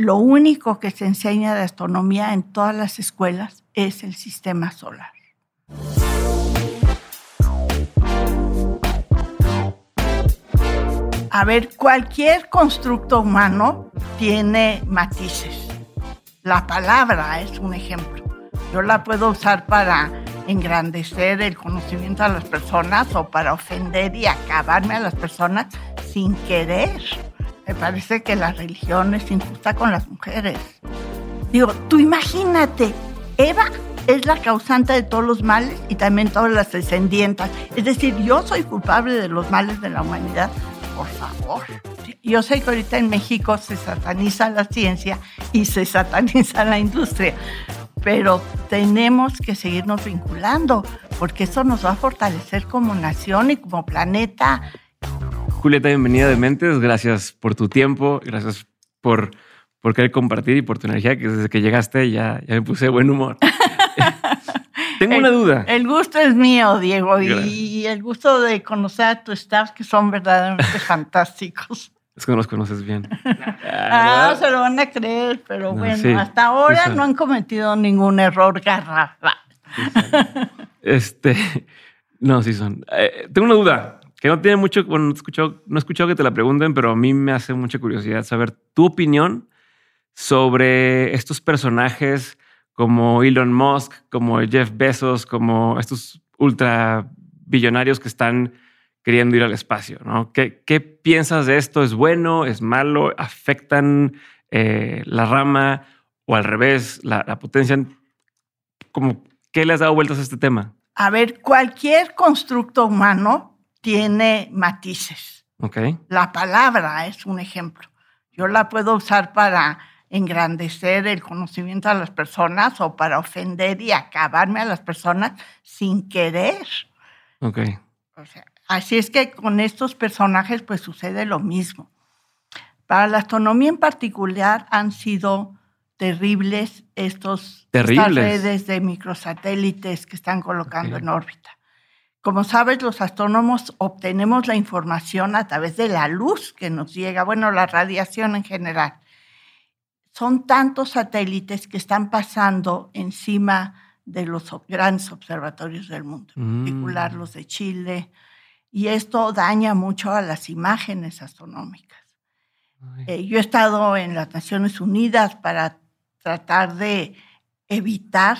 lo único que se enseña de astronomía en todas las escuelas es el sistema solar. A ver, cualquier constructo humano tiene matices. La palabra es un ejemplo. Yo la puedo usar para engrandecer el conocimiento a las personas o para ofender y acabarme a las personas sin querer. Me parece que la religión es injusta con las mujeres. Digo, tú imagínate, Eva es la causante de todos los males y también todas las descendientes. Es decir, yo soy culpable de los males de la humanidad por favor. Yo sé que ahorita en México se sataniza la ciencia y se sataniza la industria, pero tenemos que seguirnos vinculando porque eso nos va a fortalecer como nación y como planeta. Julieta, bienvenida de Mentes. Gracias por tu tiempo, gracias por, por querer compartir y por tu energía, que desde que llegaste ya, ya me puse de buen humor. Tengo una duda. El gusto es mío, Diego, y el gusto de conocer a tu staff, que son verdaderamente fantásticos. Es que no los conoces bien. ah, se lo van a creer, pero bueno, hasta ahora no han cometido ningún error garrafal. este, no, sí son. Eh, tengo una duda que no tiene mucho, bueno, no he, escuchado, no he escuchado que te la pregunten, pero a mí me hace mucha curiosidad saber tu opinión sobre estos personajes como Elon Musk, como Jeff Bezos, como estos ultra billonarios que están queriendo ir al espacio. ¿no? ¿Qué, piensas de esto? ¿Es bueno? ¿Es malo? ¿Afectan eh, la rama o al revés, la, potencia? Como, ¿Qué le has dado vueltas a este tema? A ver, cualquier constructo humano tiene matices. Okay. La palabra es un ejemplo. Yo la puedo usar para engrandecer el conocimiento a las personas o para ofender y acabarme a las personas sin querer. Así es que con estos personajes pues sucede lo mismo. Para la astronomía en particular han sido terribles estos estas redes de microsatélites que están colocando en órbita. Como sabes, los astrónomos obtenemos la información a través de la luz que nos llega, bueno, la radiación en general son tantos satélites que están pasando encima de los grandes observatorios del mundo, en particular mm. los de Chile, y esto daña mucho a las imágenes astronómicas. Eh, yo he estado en las Naciones Unidas para tratar de evitar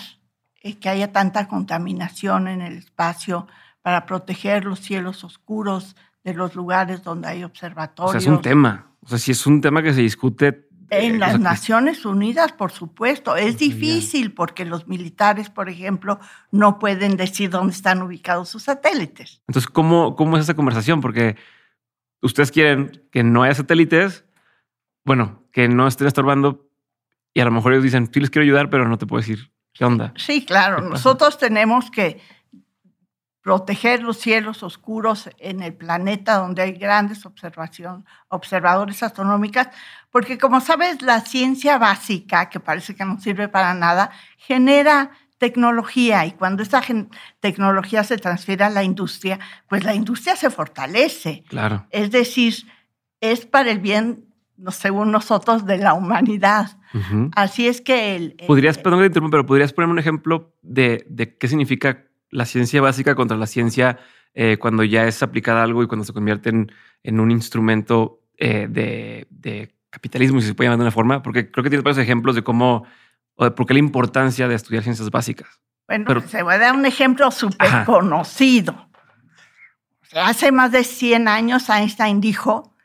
eh, que haya tanta contaminación en el espacio, para proteger los cielos oscuros de los lugares donde hay observatorios. O sea, es un tema. O sea, si es un tema que se discute en las Naciones Unidas, por supuesto. Es difícil porque los militares, por ejemplo, no pueden decir dónde están ubicados sus satélites. Entonces, ¿cómo, cómo es esa conversación? Porque ustedes quieren que no haya satélites, bueno, que no estén estorbando y a lo mejor ellos dicen, sí les quiero ayudar, pero no te puedo decir qué onda. Sí, claro. Nosotros tenemos que proteger los cielos oscuros en el planeta donde hay grandes observación, observadores astronómicas, porque como sabes, la ciencia básica, que parece que no sirve para nada, genera tecnología y cuando esa tecnología se transfiere a la industria, pues la industria se fortalece. Claro. Es decir, es para el bien, según nosotros, de la humanidad. Así es que el, podrías, perdón que pero podrías poner un ejemplo de, de qué significa la ciencia básica contra la ciencia eh, cuando ya es aplicada algo y cuando se convierte en, un instrumento eh, de, capitalismo, si se puede llamar de una forma, porque creo que tienes varios ejemplos de cómo, o de por qué la importancia de estudiar ciencias básicas. Bueno, Pero, se va a dar un ejemplo súper conocido. hace más de 100 años Einstein dijo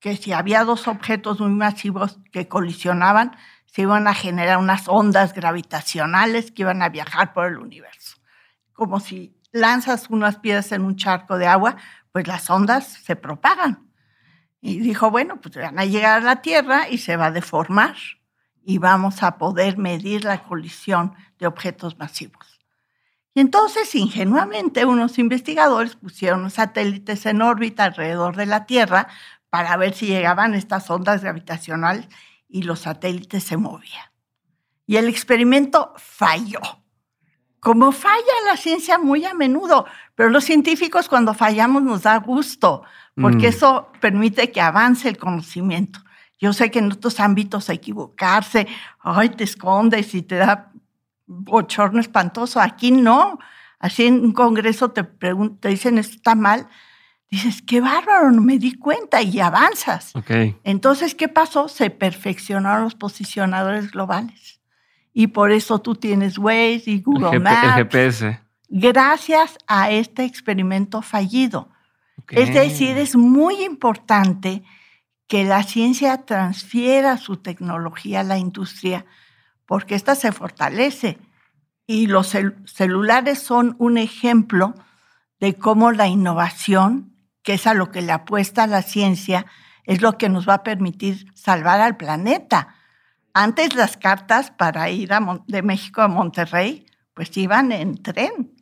que si había dos objetos muy masivos que colisionaban, se iban a generar unas ondas gravitacionales que iban a viajar por el universo como si lanzas unas piedras en un charco de agua, pues las ondas se propagan. Y dijo, bueno, pues van a llegar a la Tierra y se va a deformar y vamos a poder medir la colisión de objetos masivos. Y entonces, ingenuamente, unos investigadores pusieron satélites en órbita alrededor de la Tierra para ver si llegaban estas ondas gravitacionales y los satélites se movían. Y el experimento falló como falla la ciencia muy a menudo, pero los científicos cuando fallamos nos da gusto, porque mm. eso permite que avance el conocimiento. Yo sé que en otros ámbitos equivocarse, ay, te escondes y te da bochorno espantoso. Aquí no. Así en un congreso te, te dicen esto está mal, dices, qué bárbaro, no me di cuenta y avanzas. Entonces, ¿qué pasó? Se perfeccionaron los posicionadores globales. Y por eso tú tienes Waze y Google Maps. El GPS. Gracias a este experimento fallido. Es decir, es muy importante que la ciencia transfiera su tecnología a la industria porque ésta se fortalece. Y los celulares son un ejemplo de cómo la innovación que es a lo que le apuesta la ciencia, es lo que nos va a permitir salvar al planeta. Antes las cartas para ir de México a Monterrey, pues iban en tren.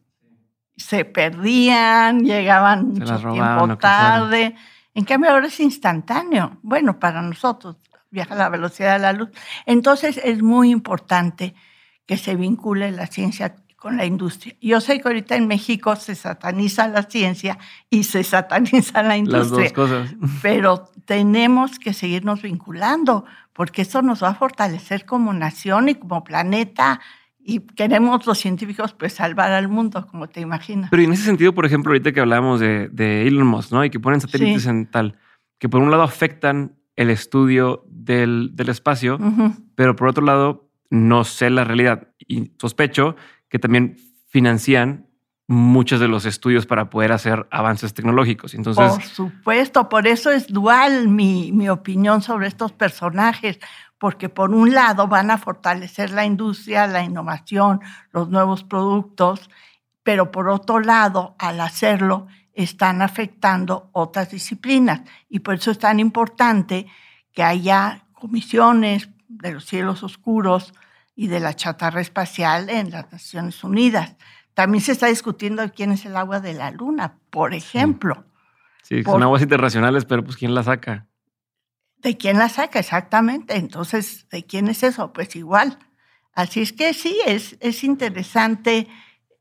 Se perdían, llegaban mucho tiempo tarde. En cambio ahora es instantáneo. Bueno, para nosotros viaja a la velocidad de la luz. Entonces es muy importante que se vincule la ciencia con la industria. Yo sé que ahorita en México se sataniza la ciencia y se sataniza la industria. Las dos cosas. Pero tenemos que seguirnos vinculando porque eso nos va a fortalecer como nación y como planeta y queremos los científicos pues salvar al mundo, como te imaginas. Pero en ese sentido, por ejemplo, ahorita que hablábamos de, de Elon Musk, ¿no? Y que ponen satélites en tal, que por un lado afectan el estudio del, del espacio, pero por otro lado no sé la realidad y sospecho que también financian muchos de los estudios para poder hacer avances tecnológicos. Entonces, por supuesto, por eso es dual mi, mi opinión sobre estos personajes, porque por un lado van a fortalecer la industria, la innovación, los nuevos productos, pero por otro lado, al hacerlo, están afectando otras disciplinas. Y por eso es tan importante que haya comisiones de los cielos oscuros, y de la chatarra espacial en las Naciones Unidas. También se está discutiendo quién es el agua de la luna, por ejemplo. Sí, son aguas internacionales, pero pues ¿quién la saca? ¿De quién la saca? Exactamente. Entonces, ¿de quién es eso? Pues igual. Así es que sí, es, es interesante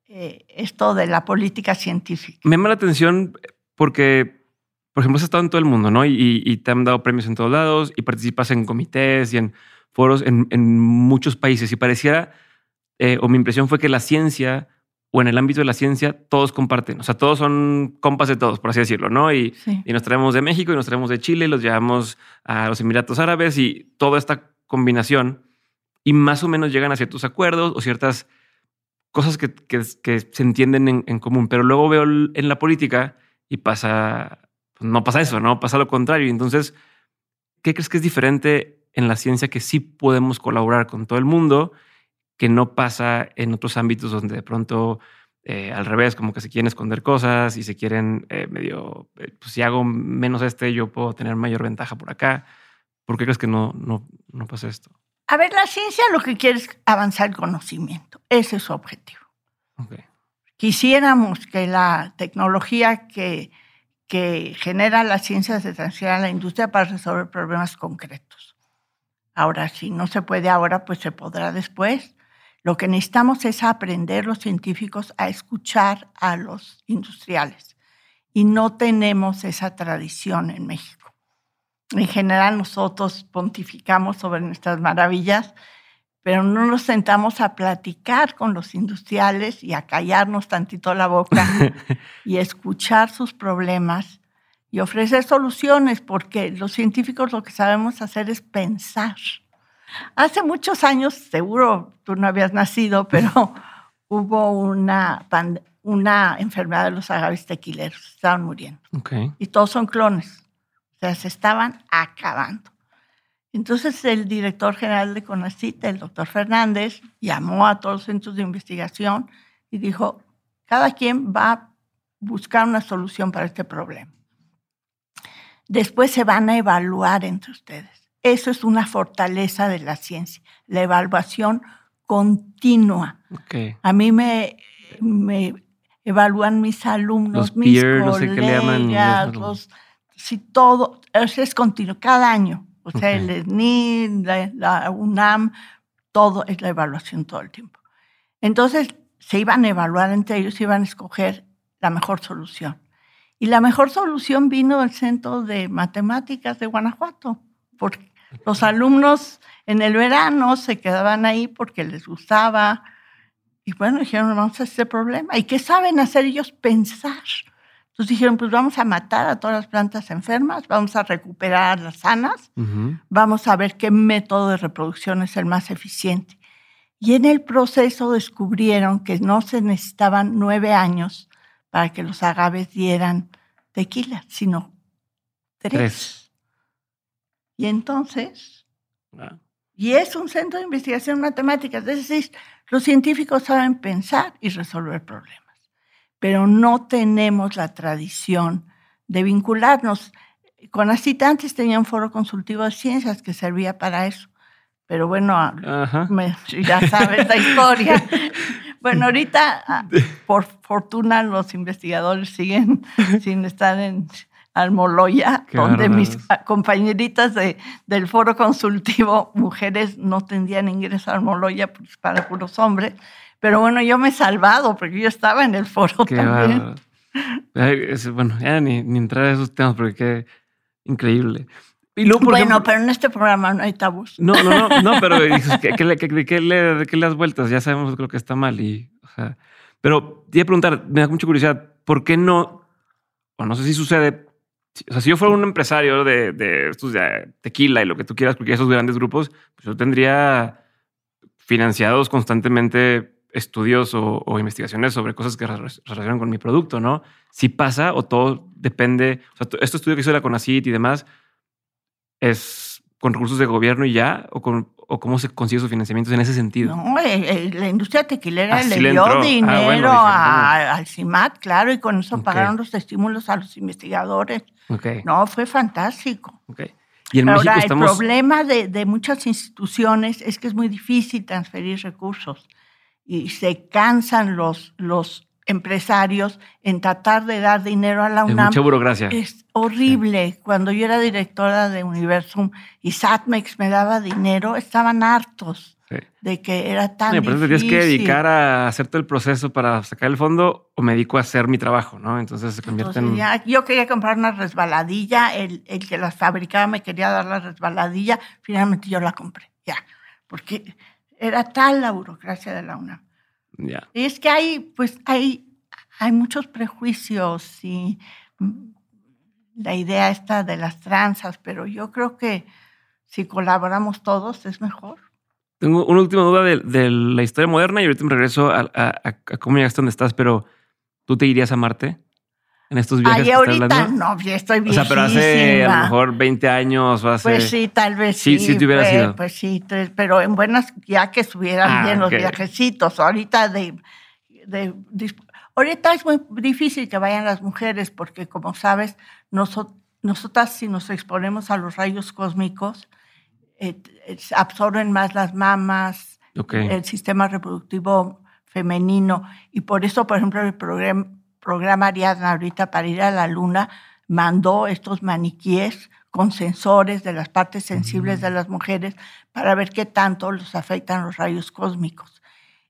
eh, esto de la política científica. Me llama la atención porque, por ejemplo, has estado en todo el mundo, ¿no? Y, y te han dado premios en todos lados y participas en comités y en foros en, muchos países y pareciera, eh, o mi impresión fue que la ciencia o en el ámbito de la ciencia todos comparten, o sea, todos son compas de todos, por así decirlo, ¿no? Y, y nos traemos de México y nos traemos de Chile, los llevamos a los Emiratos Árabes y toda esta combinación y más o menos llegan a ciertos acuerdos o ciertas cosas que, que, se entienden en, en, común, pero luego veo en la política y pasa, pues no pasa eso, ¿no? Pasa lo contrario. Entonces, ¿qué crees que es diferente en la ciencia que sí podemos colaborar con todo el mundo, que no pasa en otros ámbitos donde de pronto eh, al revés, como que se quieren esconder cosas y se quieren eh, medio, eh, pues si hago menos este, yo puedo tener mayor ventaja por acá. ¿Por qué crees que no, no, no pasa esto? A ver, la ciencia lo que quiere es avanzar el conocimiento. Ese es su objetivo. Quisiéramos que la tecnología que, que genera la ciencia se transfiera a la industria para resolver problemas concretos. Ahora, si no se puede ahora, pues se podrá después. Lo que necesitamos es aprender los científicos a escuchar a los industriales. Y no tenemos esa tradición en México. En general nosotros pontificamos sobre nuestras maravillas, pero no nos sentamos a platicar con los industriales y a callarnos tantito la boca y escuchar sus problemas y ofrecer soluciones, porque los científicos lo que sabemos hacer es pensar. Hace muchos años, seguro tú no habías nacido, pero hubo una, una enfermedad de los agaves tequileros, estaban muriendo. Y todos son clones, o sea, se estaban acabando. Entonces el director general de CONACIT, el doctor Fernández, llamó a todos los centros de investigación y dijo, cada quien va a buscar una solución para este problema. Después se van a evaluar entre ustedes. Eso es una fortaleza de la ciencia, la evaluación continua. A mí me, me, evalúan mis alumnos, mis colegas, los, si todo, es continuo, cada año. O sea, el SNI, la, UNAM, todo es la evaluación todo el tiempo. Entonces, se iban a evaluar entre ellos, se iban a escoger la mejor solución. Y la mejor solución vino del Centro de Matemáticas de Guanajuato, porque Los alumnos en el verano se quedaban ahí porque les gustaba. Y bueno, dijeron, vamos a hacer problema. ¿Y qué saben hacer ellos? Pensar. Entonces dijeron, pues vamos a matar a todas las plantas enfermas, vamos a recuperar las sanas, vamos a ver qué método de reproducción es el más eficiente. Y en el proceso descubrieron que no se necesitaban nueve años para que los agaves dieran tequila, sino tres. Y entonces, y es un centro de investigación matemática, es decir, los científicos saben pensar y resolver problemas pero no tenemos la tradición de vincularnos. Con Acita antes tenía un foro consultivo de ciencias que servía para eso, pero bueno, ya sabes la historia. bueno, ahorita, ah, por fortuna, los investigadores siguen sin estar en Almoloya, donde mis compañeritas de, del foro consultivo, mujeres, no tendrían ingreso a Almoloya pues, para puros hombres pero bueno, yo me he salvado porque yo estaba en el foro también. bueno, ya ni, ni, entrar a esos temas porque qué increíble. Y luego, bueno, pero en este programa no hay tabús. No, no, no, no pero ¿qué, qué, qué, qué le, das vueltas? Ya sabemos lo que está mal. Y, o sea, pero te iba a preguntar, me da mucha curiosidad, ¿por qué no? O no sé si sucede. O sea, si yo fuera un empresario de, de estos de tequila y lo que tú quieras, porque esos grandes grupos, pues yo tendría financiados constantemente estudios o, investigaciones sobre cosas que relacionan con mi producto, ¿no? Si pasa o todo depende, o sea, este estudio que hizo la CONACIT y demás, ¿es con recursos de gobierno y ya? ¿O, con, o cómo se consigue su financiamiento en ese sentido? No, la industria tequilera ah, le dio ah, dinero al CIMAT, claro, y con eso pagaron los estímulos a los investigadores. No, fue fantástico. Y en Ahora, México el problema de, de muchas instituciones es que es muy difícil transferir recursos y se cansan los, los empresarios en tratar de dar dinero a la UNAM. mucha burocracia. Es horrible. Cuando yo era directora de Universum y Satmex me daba dinero, estaban hartos de que era tan difícil. Pero tienes que dedicar a hacer todo el proceso para sacar el fondo o me dedico a hacer mi trabajo, ¿no? Entonces se convierte en... yo quería comprar una resbaladilla, el, el que las fabricaba me quería dar la resbaladilla, finalmente yo la compré, ya, porque era tal la burocracia de la UNAM. Y es que hay, pues, hay, hay muchos prejuicios y la idea está de las tranzas, pero yo creo que si colaboramos todos es mejor. Tengo una última duda de, la historia moderna y ahorita me regreso a, a cómo llegaste donde estás, pero ¿tú te irías a Marte? En estos viajes? Ay, ahorita no, ya estoy viejísima. O sea, pero hace a lo mejor 20 años o hace... Pues sí, tal vez sí. Sí, sí te hubiera sido. Pues sí, pero en buenas, ya que estuvieran ah, bien los viajecitos. Ahorita de, de, Ahorita es muy difícil que vayan las mujeres porque, como sabes, nosotras si nos exponemos a los rayos cósmicos, eh, absorben más las mamas, el sistema reproductivo femenino. Y por eso, por ejemplo, el programa Ariadna ahorita para ir a la luna mandó estos maniquíes con sensores de las partes sensibles de las mujeres para ver qué tanto los afectan los rayos cósmicos.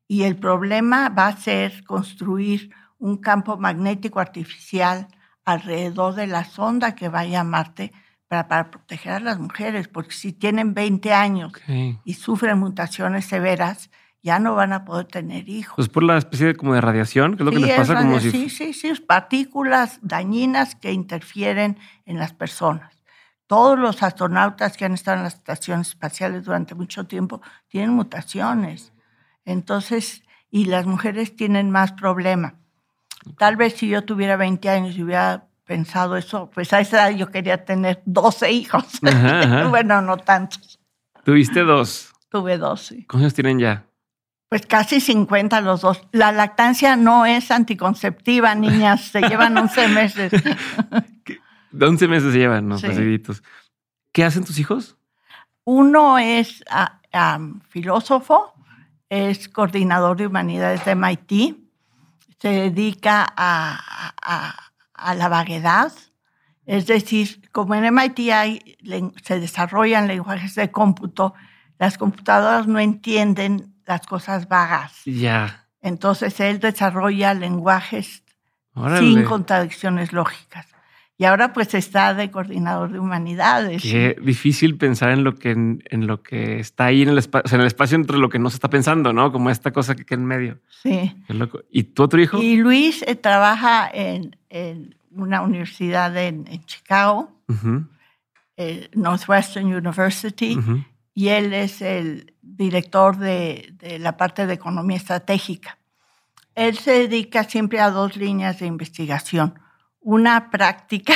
Y el problema va a ser construir un campo magnético artificial alrededor de la sonda que vaya a Marte para, para proteger a las mujeres, porque si tienen 20 años y sufren mutaciones severas, ya no van a poder tener hijos. Pues por la especie de, como de radiación, que es lo que les pasa como si... Sí, sí, sí, partículas dañinas que interfieren en las personas. Todos los astronautas que han estado en las estaciones espaciales durante mucho tiempo tienen mutaciones. Entonces, y las mujeres tienen más problema. Tal vez si yo tuviera 20 años y hubiera pensado eso, pues a esa edad yo quería tener 12 hijos. bueno, no tantos. ¿Tuviste dos? Tuve dos, sí. ¿Cuántos tienen ya? Pues casi 50 los dos. La lactancia no es anticonceptiva, niñas. Se llevan 11 meses. 11 meses se llevan, ¿no? ¿Qué hacen tus hijos? Uno es ah, filósofo, es coordinador de humanidades de MIT, se dedica a, la vaguedad, es decir, como en MIT hay, se desarrollan lenguajes de cómputo, las computadoras no entienden las cosas vagas. Ya. Entonces él desarrolla lenguajes sin contradicciones lógicas. y ahora pues está de coordinador de humanidades. Qué difícil pensar en lo que, en, lo que está ahí en el, espacio, en el espacio entre lo que no se está pensando, ¿no? Como esta cosa que queda en medio. Sí. ¿Y tu otro hijo? Y Luis eh, trabaja en, una universidad en, Chicago, eh, Northwestern University, y él es el director de, la parte de economía estratégica. Él se dedica siempre a dos líneas de investigación una práctica,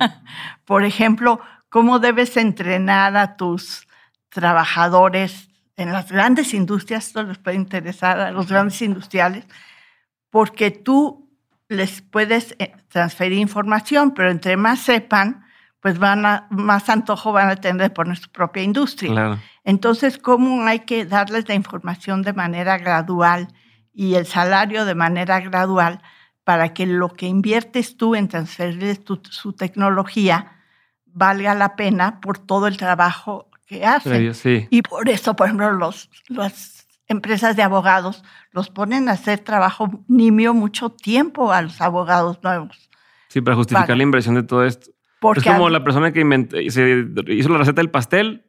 por ejemplo, cómo debes entrenar a tus trabajadores en las grandes industrias, esto les puede interesar a los grandes industriales, porque tú les puedes eh, transferir información, pero entre más sepan, pues van a, más antojo van a tener poner su propia industria. Entonces, ¿cómo hay que darles la información de manera gradual y el salario de manera gradual para que lo que inviertes tú en transferir su tecnología valga la pena por todo el trabajo que hace. Y por eso, por ejemplo, los, las empresas de abogados los ponen a hacer trabajo nimio mucho tiempo a los abogados nuevos. Sí, para justificar la inversión de todo esto. Es como la persona que hizo la receta del pastel,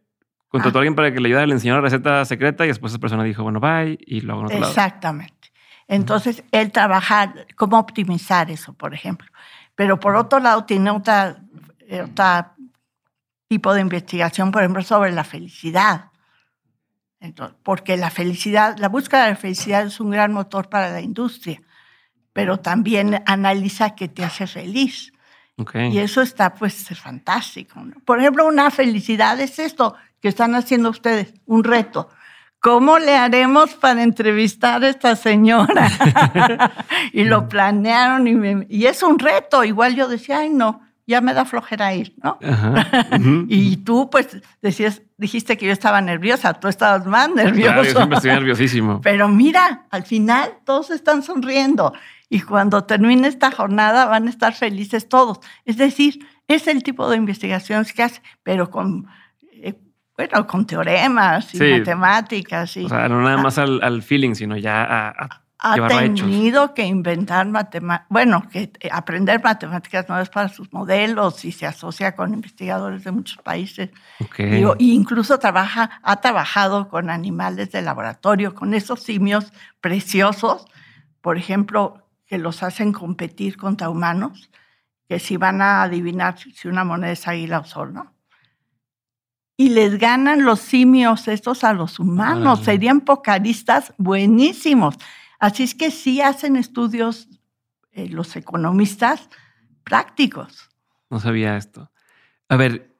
contrató a alguien para que le ayudara, le enseñó la receta secreta y después esa persona dijo, bueno, bye, y luego en Exactamente. Entonces, él trabaja cómo optimizar eso, por ejemplo. Pero por otro lado, tiene otra, otra tipo de investigación, por ejemplo, sobre la felicidad. porque la felicidad, la búsqueda de la felicidad es un gran motor para la industria, pero también analiza qué te hace feliz. Y eso está pues fantástico. Por ejemplo, una felicidad es esto que están haciendo ustedes, un reto. ¿cómo le haremos para entrevistar a esta señora? y lo planearon y, y, es un reto. Igual yo decía, ay, no, ya me da flojera ir, ¿no? y tú, pues, decías, dijiste que yo estaba nerviosa, tú estabas más nervioso. Claro, yo siempre estoy nerviosísimo. Pero mira, al final todos están sonriendo y cuando termine esta jornada van a estar felices todos. Es decir, es el tipo de investigaciones que hace, pero con bueno, con teoremas y matemáticas. Y, o sea, no nada más al, feeling, sino ya a, a ha tenido que inventar matemáticas, bueno, que eh, aprender matemáticas nuevas para sus modelos y se asocia con investigadores de muchos países. Okay. incluso trabaja, ha trabajado con animales de laboratorio, con esos simios preciosos, por ejemplo, que los hacen competir contra humanos, que si van a adivinar si una moneda es águila o sol, ¿no? y les ganan los simios estos a los humanos. Serían pocaristas buenísimos. Así es que sí hacen estudios eh, los economistas prácticos. No sabía esto. A ver,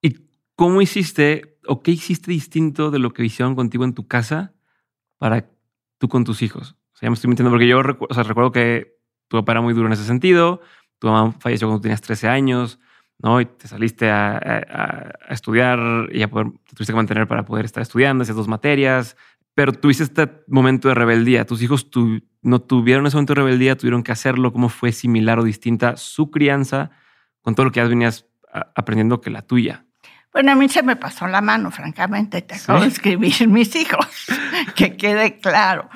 ¿y cómo hiciste o qué hiciste distinto de lo que hicieron contigo en tu casa para tú con tus hijos? Sea, ya me estoy mintiendo porque yo recuerdo que tu papá era muy duro en ese sentido. Tu mamá falleció cuando tenías 13 años. ¿no? Y te saliste a, estudiar y ya poder, te tuviste que mantener para poder estar estudiando esas dos materias, pero tuviste este momento de rebeldía. Tus hijos no tuvieron ese momento de rebeldía, tuvieron que hacerlo. ¿Cómo fue similar o distinta su crianza con todo lo que ya venías aprendiendo que la tuya? Bueno, a mí se me pasó la mano, francamente. Te acabo de escribir mis hijos, que quede claro.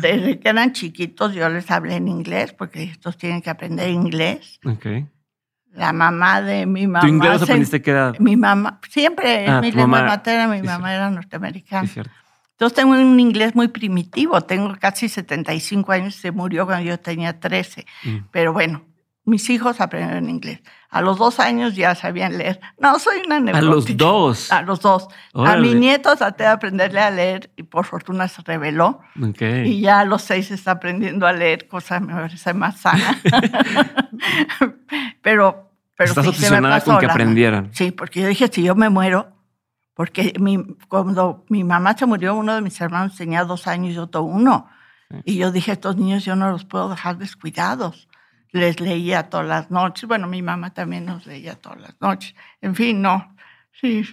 Desde que eran chiquitos yo les hablé en inglés, porque estos tienen que aprender inglés. Okay la mamá de mi mamá. ¿Tu inglés aprendiste qué edad? Mi mamá, siempre, ah, mi lengua materna, mi mamá era norteamericana. Entonces tengo un inglés muy primitivo, tengo casi 75 años, se murió cuando yo tenía 13. Mm. Pero bueno, mis hijos aprendieron inglés. A los dos años ya sabían leer. No, soy una neurótica. ¿A los dos? A los dos. A mi nieto traté de aprenderle a leer y por fortuna se reveló. Y ya a los seis está aprendiendo a leer, cosa me parece más sana. pero, pero Estás obsesionada con que aprendieran. Sí, porque yo dije, si yo me muero, porque mi, cuando mi mamá se murió, uno de mis hermanos tenía dos años y otro uno. Y yo dije, estos niños yo no los puedo dejar descuidados les leía todas las noches. Bueno, mi mamá también nos leía todas las noches. En fin, no. Sí.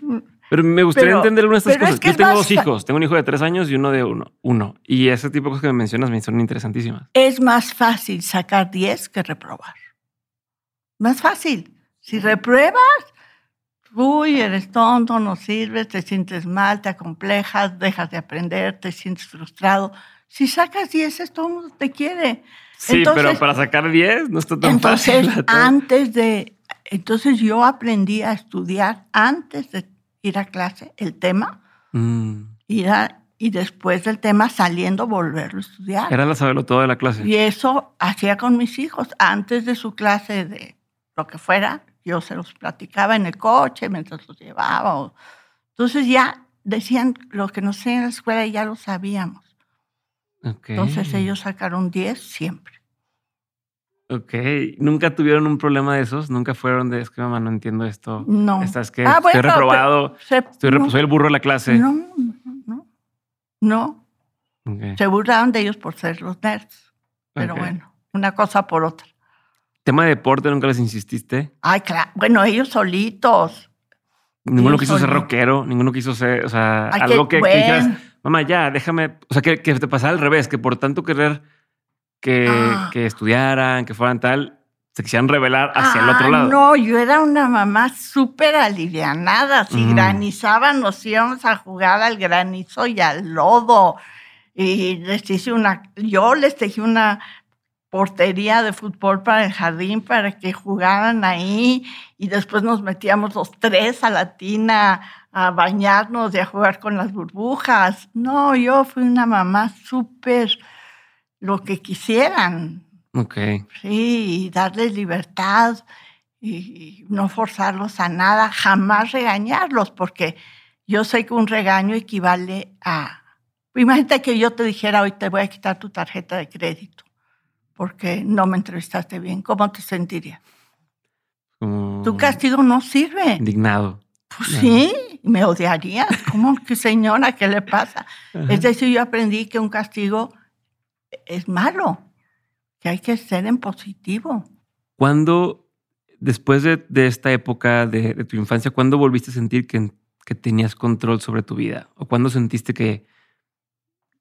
Pero me gustaría entender una de estas cosas. Yo tengo dos hijos. Tengo un hijo de tres años y uno de uno. uno. Y ese tipo de cosas que me mencionas me son interesantísimas. Es más fácil sacar 10 que reprobar. Más fácil. Si repruebas, uy, eres tonto, no sirves, te sientes mal, te acomplejas, dejas de aprender, te sientes frustrado. Si sacas 10, todo el mundo te quiere. Sí, pero para sacar 10 no está tan entonces, fácil. Antes de Entonces yo aprendí a estudiar antes de ir a clase el tema, Mm. ir a- y después del tema saliendo volverlo a estudiar. Era la saberlo todo de la clase. Y eso hacía con mis hijos. Antes de su clase de lo que fuera, yo se los platicaba en el coche mientras los llevaba. o- Entonces ya decían lo que nos enseñan en la escuela y ya lo sabíamos. Entonces ellos sacaron 10 siempre. Ok. ¿Nunca tuvieron un problema de esos? ¿Nunca fueron de, es que mamá, no entiendo esto? No. Estás que Ah, estoy bueno, reprobado, Se- estoy no, soy el burro de la clase. no, no, no. Se burlaban de ellos por ser los nerds. Pero bueno, una cosa por otra. Tema de deporte, nunca les insististe. Ay, claro. Bueno, ellos solitos. Ninguno quiso ser rockero, ninguno quiso ser, o sea, Ay, algo que, que dijeras. Mamá, ya, déjame, o sea, que, que te pasara al revés, que por tanto querer que, Ah. que estudiaran, que fueran tal, se quisieran revelar hacia el otro lado. No, yo era una mamá súper alivianada. Si Ujú. granizaba, nos íbamos a jugar al granizo y al lodo. Y les hice una, yo les tejí una portería de fútbol para el jardín para que jugaran ahí y después nos metíamos los tres a la tina a bañarnos y a jugar con las burbujas. No, yo fui una mamá súper lo que quisieran. Ok. Sí, y darles libertad y no forzarlos a nada, jamás regañarlos, porque yo sé que un regaño equivale a... Imagínate que yo te dijera hoy te voy a quitar tu tarjeta de crédito porque no me entrevistaste bien. ¿Cómo te sentirías? Como Tu castigo no sirve. indignado. Pues sí, me odiarías. ¿Cómo que señora? ¿Qué le pasa? Ajá. Es decir, yo aprendí que un castigo es malo, que hay que ser en positivo. ¿Cuándo, después de, de esta época de, de tu infancia, cuándo volviste a sentir que, que tenías control sobre tu vida? ¿O cuándo sentiste que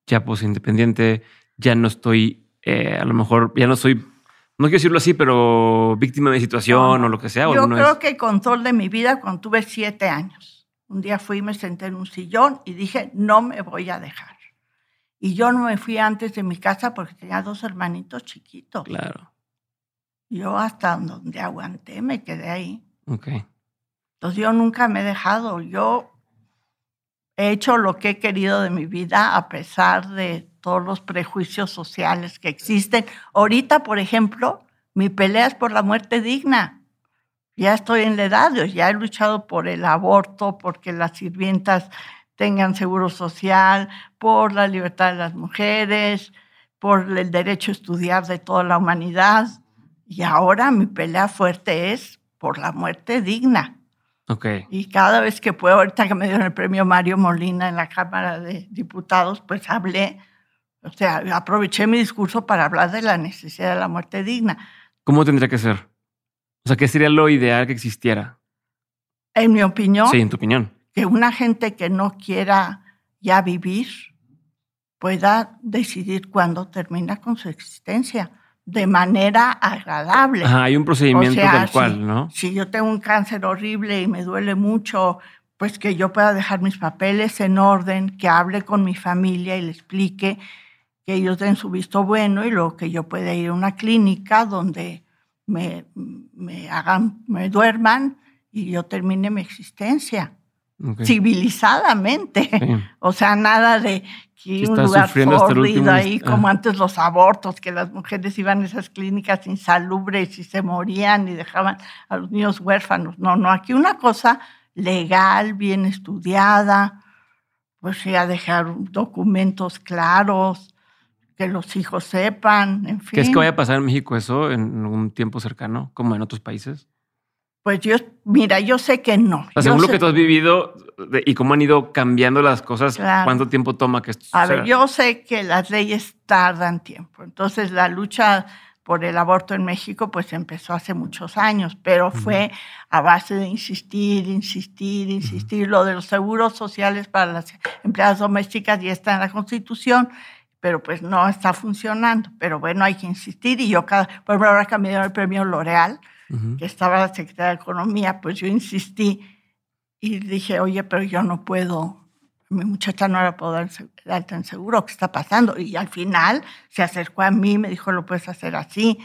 ya pues independiente, ya no estoy, eh, a lo mejor, ya no soy, no quiero decirlo así, pero víctima de mi situación No, o lo que sea? ¿o Yo creo que el control de mi vida cuando tuve siete años. Un día fui y me senté en un sillón y dije, no me voy a dejar. Y yo no me fui antes de mi casa porque tenía dos hermanitos chiquitos. Claro. Yo hasta donde aguanté me quedé ahí. Ok. Entonces yo nunca me he dejado. Yo he hecho lo que he querido de mi vida a pesar de todos los prejuicios sociales que existen. Ahorita, por ejemplo, mi pelea es por la muerte digna. Ya estoy en la edad, ya he luchado por el aborto, porque las sirvientas tengan seguro social, por la libertad de las mujeres, por el derecho a estudiar de toda la humanidad. Y ahora mi pelea fuerte es por la muerte digna. Ok. Y cada vez que puedo, ahorita que me dieron el premio Mario Molina en la Cámara de Diputados, pues hablé, o sea, aproveché mi discurso para hablar de la necesidad de la muerte digna. ¿Cómo tendría que ser? O sea, ¿qué sería lo ideal que existiera? En mi opinión, Sí, en tu opinión. que una gente que no quiera ya vivir pueda decidir cuándo termina con su existencia de manera agradable. Ajá, hay un procedimiento O sea, tal cual. ¿no? Si yo tengo un cáncer horrible y me duele mucho, pues que yo pueda dejar mis papeles en orden, que hable con mi familia y le explique que ellos den su visto bueno y luego que yo pueda ir a una clínica donde me, me hagan, me duerman y yo termine mi existencia civilizadamente. Sí. O sea, nada de que un lugar sórdido ahí, como ah. antes los abortos, que las mujeres iban a esas clínicas insalubres y se morían y dejaban a los niños huérfanos. No, no, aquí una cosa legal, bien estudiada, pues ya dejar documentos claros, que los hijos sepan, en fin. ¿Crees que vaya a pasar en México eso en un tiempo cercano, como en otros países? Pues yo, mira, yo sé que no. O sea, Yo según lo que tú has vivido de- y cómo han ido cambiando las cosas, Claro. ¿cuánto tiempo toma que esto A ver, yo sé que las leyes tardan tiempo. Entonces, la lucha por el aborto en México, pues empezó hace muchos años, pero fue a base de insistir, insistir, insistir. Lo de los seguros sociales para las empleadas domésticas ya está en la Constitución, pero pues no está funcionando. Pero bueno, hay que insistir. Y yo, cada, por ejemplo, ahora que me dieron el premio L'Oreal, Ujú. que estaba la secretaria de Economía, pues yo insistí y dije, oye, pero yo no puedo, mi muchacha no la puedo dar en seguro, ¿qué está pasando? Y al final se acercó a mí, me dijo, lo puedes hacer así.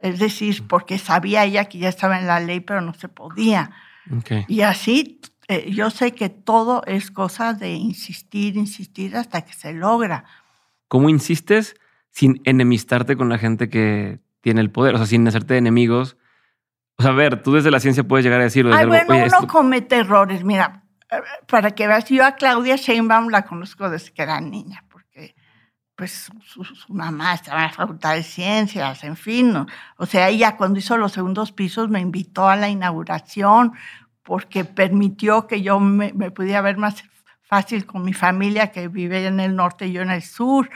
Es decir, porque sabía ella que ya estaba en la ley, pero no se podía. Ok. Y así eh, yo sé que todo es cosa de insistir, insistir hasta que se logra. ¿Cómo insistes sin enemistarte con la gente que tiene el poder? O sea, sin hacerte enemigos. O sea, a ver, tú desde la ciencia puedes llegar a decirlo. Ay, desde algo, bueno, "Oye, uno esto- comete errores. Mira, eh, para que veas, yo a Claudia Sheinbaum la conozco desde que era niña, porque pues su, su mamá estaba en la Facultad de Ciencias, en fin. ¿no? O sea, ella cuando hizo los segundos pisos me invitó a la inauguración porque permitió que yo me, me pudiera ver más fácil con mi familia que vive en el norte y yo en el sur.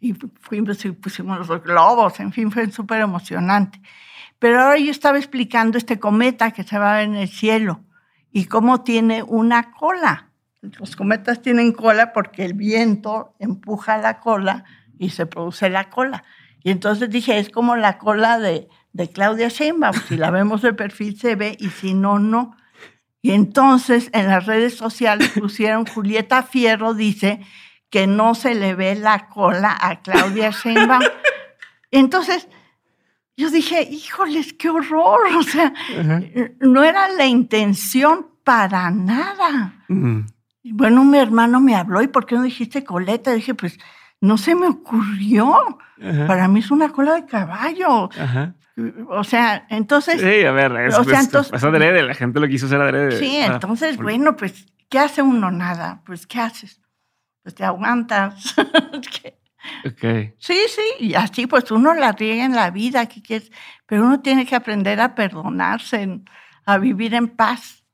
Y fuimos y pusimos los globos, en fin, fue súper emocionante. Pero ahora yo estaba explicando este cometa que se va en el cielo y cómo tiene una cola. Los cometas tienen cola porque el viento empuja la cola y se produce la cola. Y entonces dije, es como la cola de, de Claudia Sheinbaum. Si la vemos de perfil se ve y si no, no. Y entonces en las redes sociales pusieron Julieta Fierro dice que no se le ve la cola a Claudia Sheinbaum. Entonces yo dije, híjoles, qué horror. O sea, no era la intención para nada. Y bueno, mi hermano me habló, ¿y por qué no dijiste coleta? dije, pues no se me ocurrió. Para mí es una cola de caballo. O sea, entonces, Sí, a ver, es, O sea, es- entonces- es adrede, la gente lo quiso hacer adrede. sí, Ah, entonces, por- bueno, pues, ¿qué hace uno? Nada. Pues, ¿qué haces? Pues te aguantas. Que- Ok. sí, sí, y así pues uno la riega en la vida, ¿qué quieres? Pero uno tiene que aprender a perdonarse, a vivir en paz.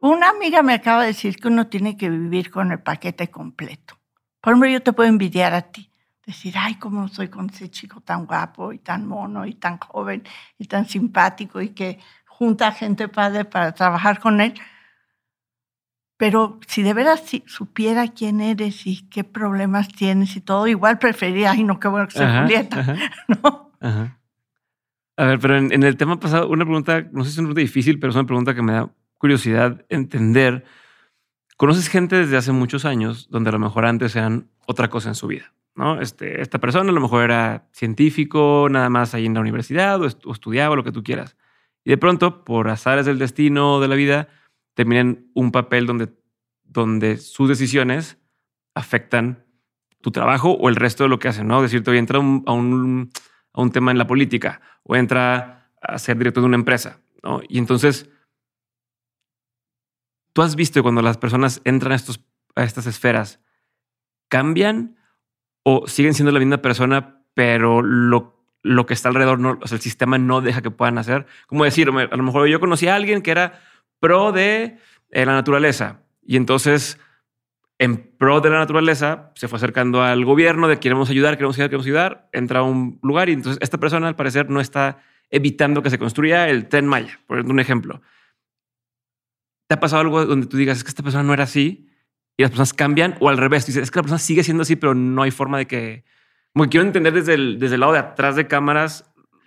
Una amiga me acaba de decir que uno tiene que vivir con el paquete completo. Por ejemplo, yo te puedo envidiar a ti. Decir, ay, cómo soy con ese chico tan guapo y tan mono y tan joven y tan simpático y que junta gente padre para trabajar con él. Pero si de veras si supiera quién eres y qué problemas tienes y todo, igual preferiría, ay, no, qué bueno que sea Ajá, Julieta, ajá, ¿no? ajá. A ver, pero en, en el tema pasado, una pregunta, no sé si es una pregunta difícil, pero es una pregunta que me da curiosidad entender. ¿Conoces gente desde hace muchos años donde a lo mejor antes eran otra cosa en su vida? ¿No? Este, esta persona a lo mejor era científico, nada más ahí en la universidad o, estu- o estudiaba lo que tú quieras. Y de pronto, por azares del destino de la vida, terminan un papel donde, donde sus decisiones afectan tu trabajo o el resto de lo que hacen, ¿no? Decirte, oye, entra un- a, un, a un tema en la política o entra a ser director de una empresa, ¿no? Y entonces, tú has visto cuando las personas entran estos, a estas esferas, ¿cambian o siguen siendo la misma persona, pero lo, lo que está alrededor, no, o sea, el sistema no deja que puedan hacer? Como decir, a lo mejor yo conocí a alguien que era pro de eh, la naturaleza y entonces en pro de la naturaleza se fue acercando al gobierno de queremos ayudar, queremos ayudar, queremos ayudar, entra a un lugar y entonces esta persona al parecer no está evitando que se construya el tren Maya, por un ejemplo. ¿Te ha pasado algo donde tú digas es que esta persona no era así y las personas cambian o al revés? Dices, es que la persona sigue siendo así, pero no hay forma de que... Como que quiero entender desde el, desde el lado de atrás de cámaras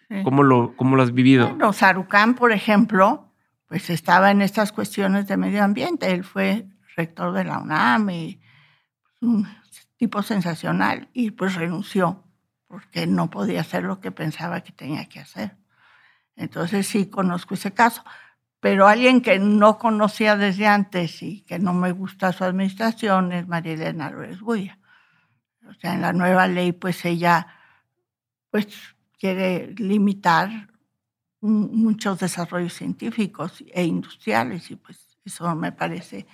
Sí. cómo lo, cómo lo has vivido. Bueno, Sarucán, por ejemplo, pues estaba en estas cuestiones de medio ambiente. Él fue rector de la UNAM y un tipo sensacional y pues renunció porque no podía hacer lo que pensaba que tenía que hacer. Entonces sí conozco ese caso. Pero alguien que no conocía desde antes y que no me gusta su administración es María Elena López Bulla. O sea, en la nueva ley, pues ella pues quiere limitar mu- muchos desarrollos científicos e industriales y pues eso me parece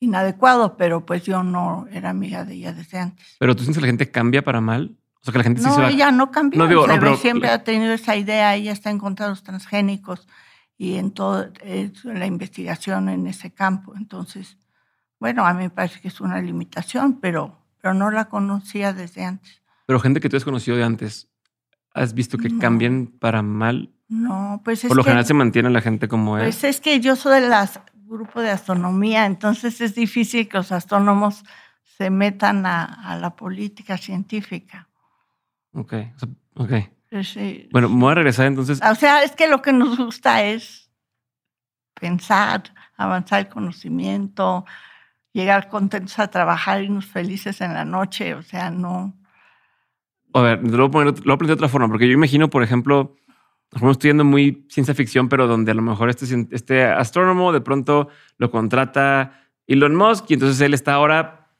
inadecuado, pero pues yo no era amiga de ella desde antes. Pero tú sientes que la gente cambia para mal. O sea, que la gente sí No, se va. ella no cambió. No, digo, no, pero- siempre ha tenido esa idea, ella está en contra de los transgénicos y en toda la investigación en ese campo. Entonces, bueno, a mí me parece que es una limitación, pero, pero no la conocía desde antes. Pero gente que tú has conocido de antes, ¿has visto que No. cambian para mal? No, pues es Por lo que, general se mantiene la gente como es. pues es que yo soy del grupo de astronomía, entonces es difícil que los astrónomos se metan a, a la política científica. Ok, ok. Sí. Bueno, me voy a regresar entonces. O sea, es que lo que nos gusta es pensar, avanzar el conocimiento, llegar contentos a trabajar, irnos felices en la noche. O sea, no. A ver, lo voy a, poner, lo voy a de otra forma, porque yo imagino, por ejemplo, estamos estudiando muy ciencia ficción, pero donde a lo mejor este, este astrónomo de pronto lo contrata Elon Musk y entonces él está ahora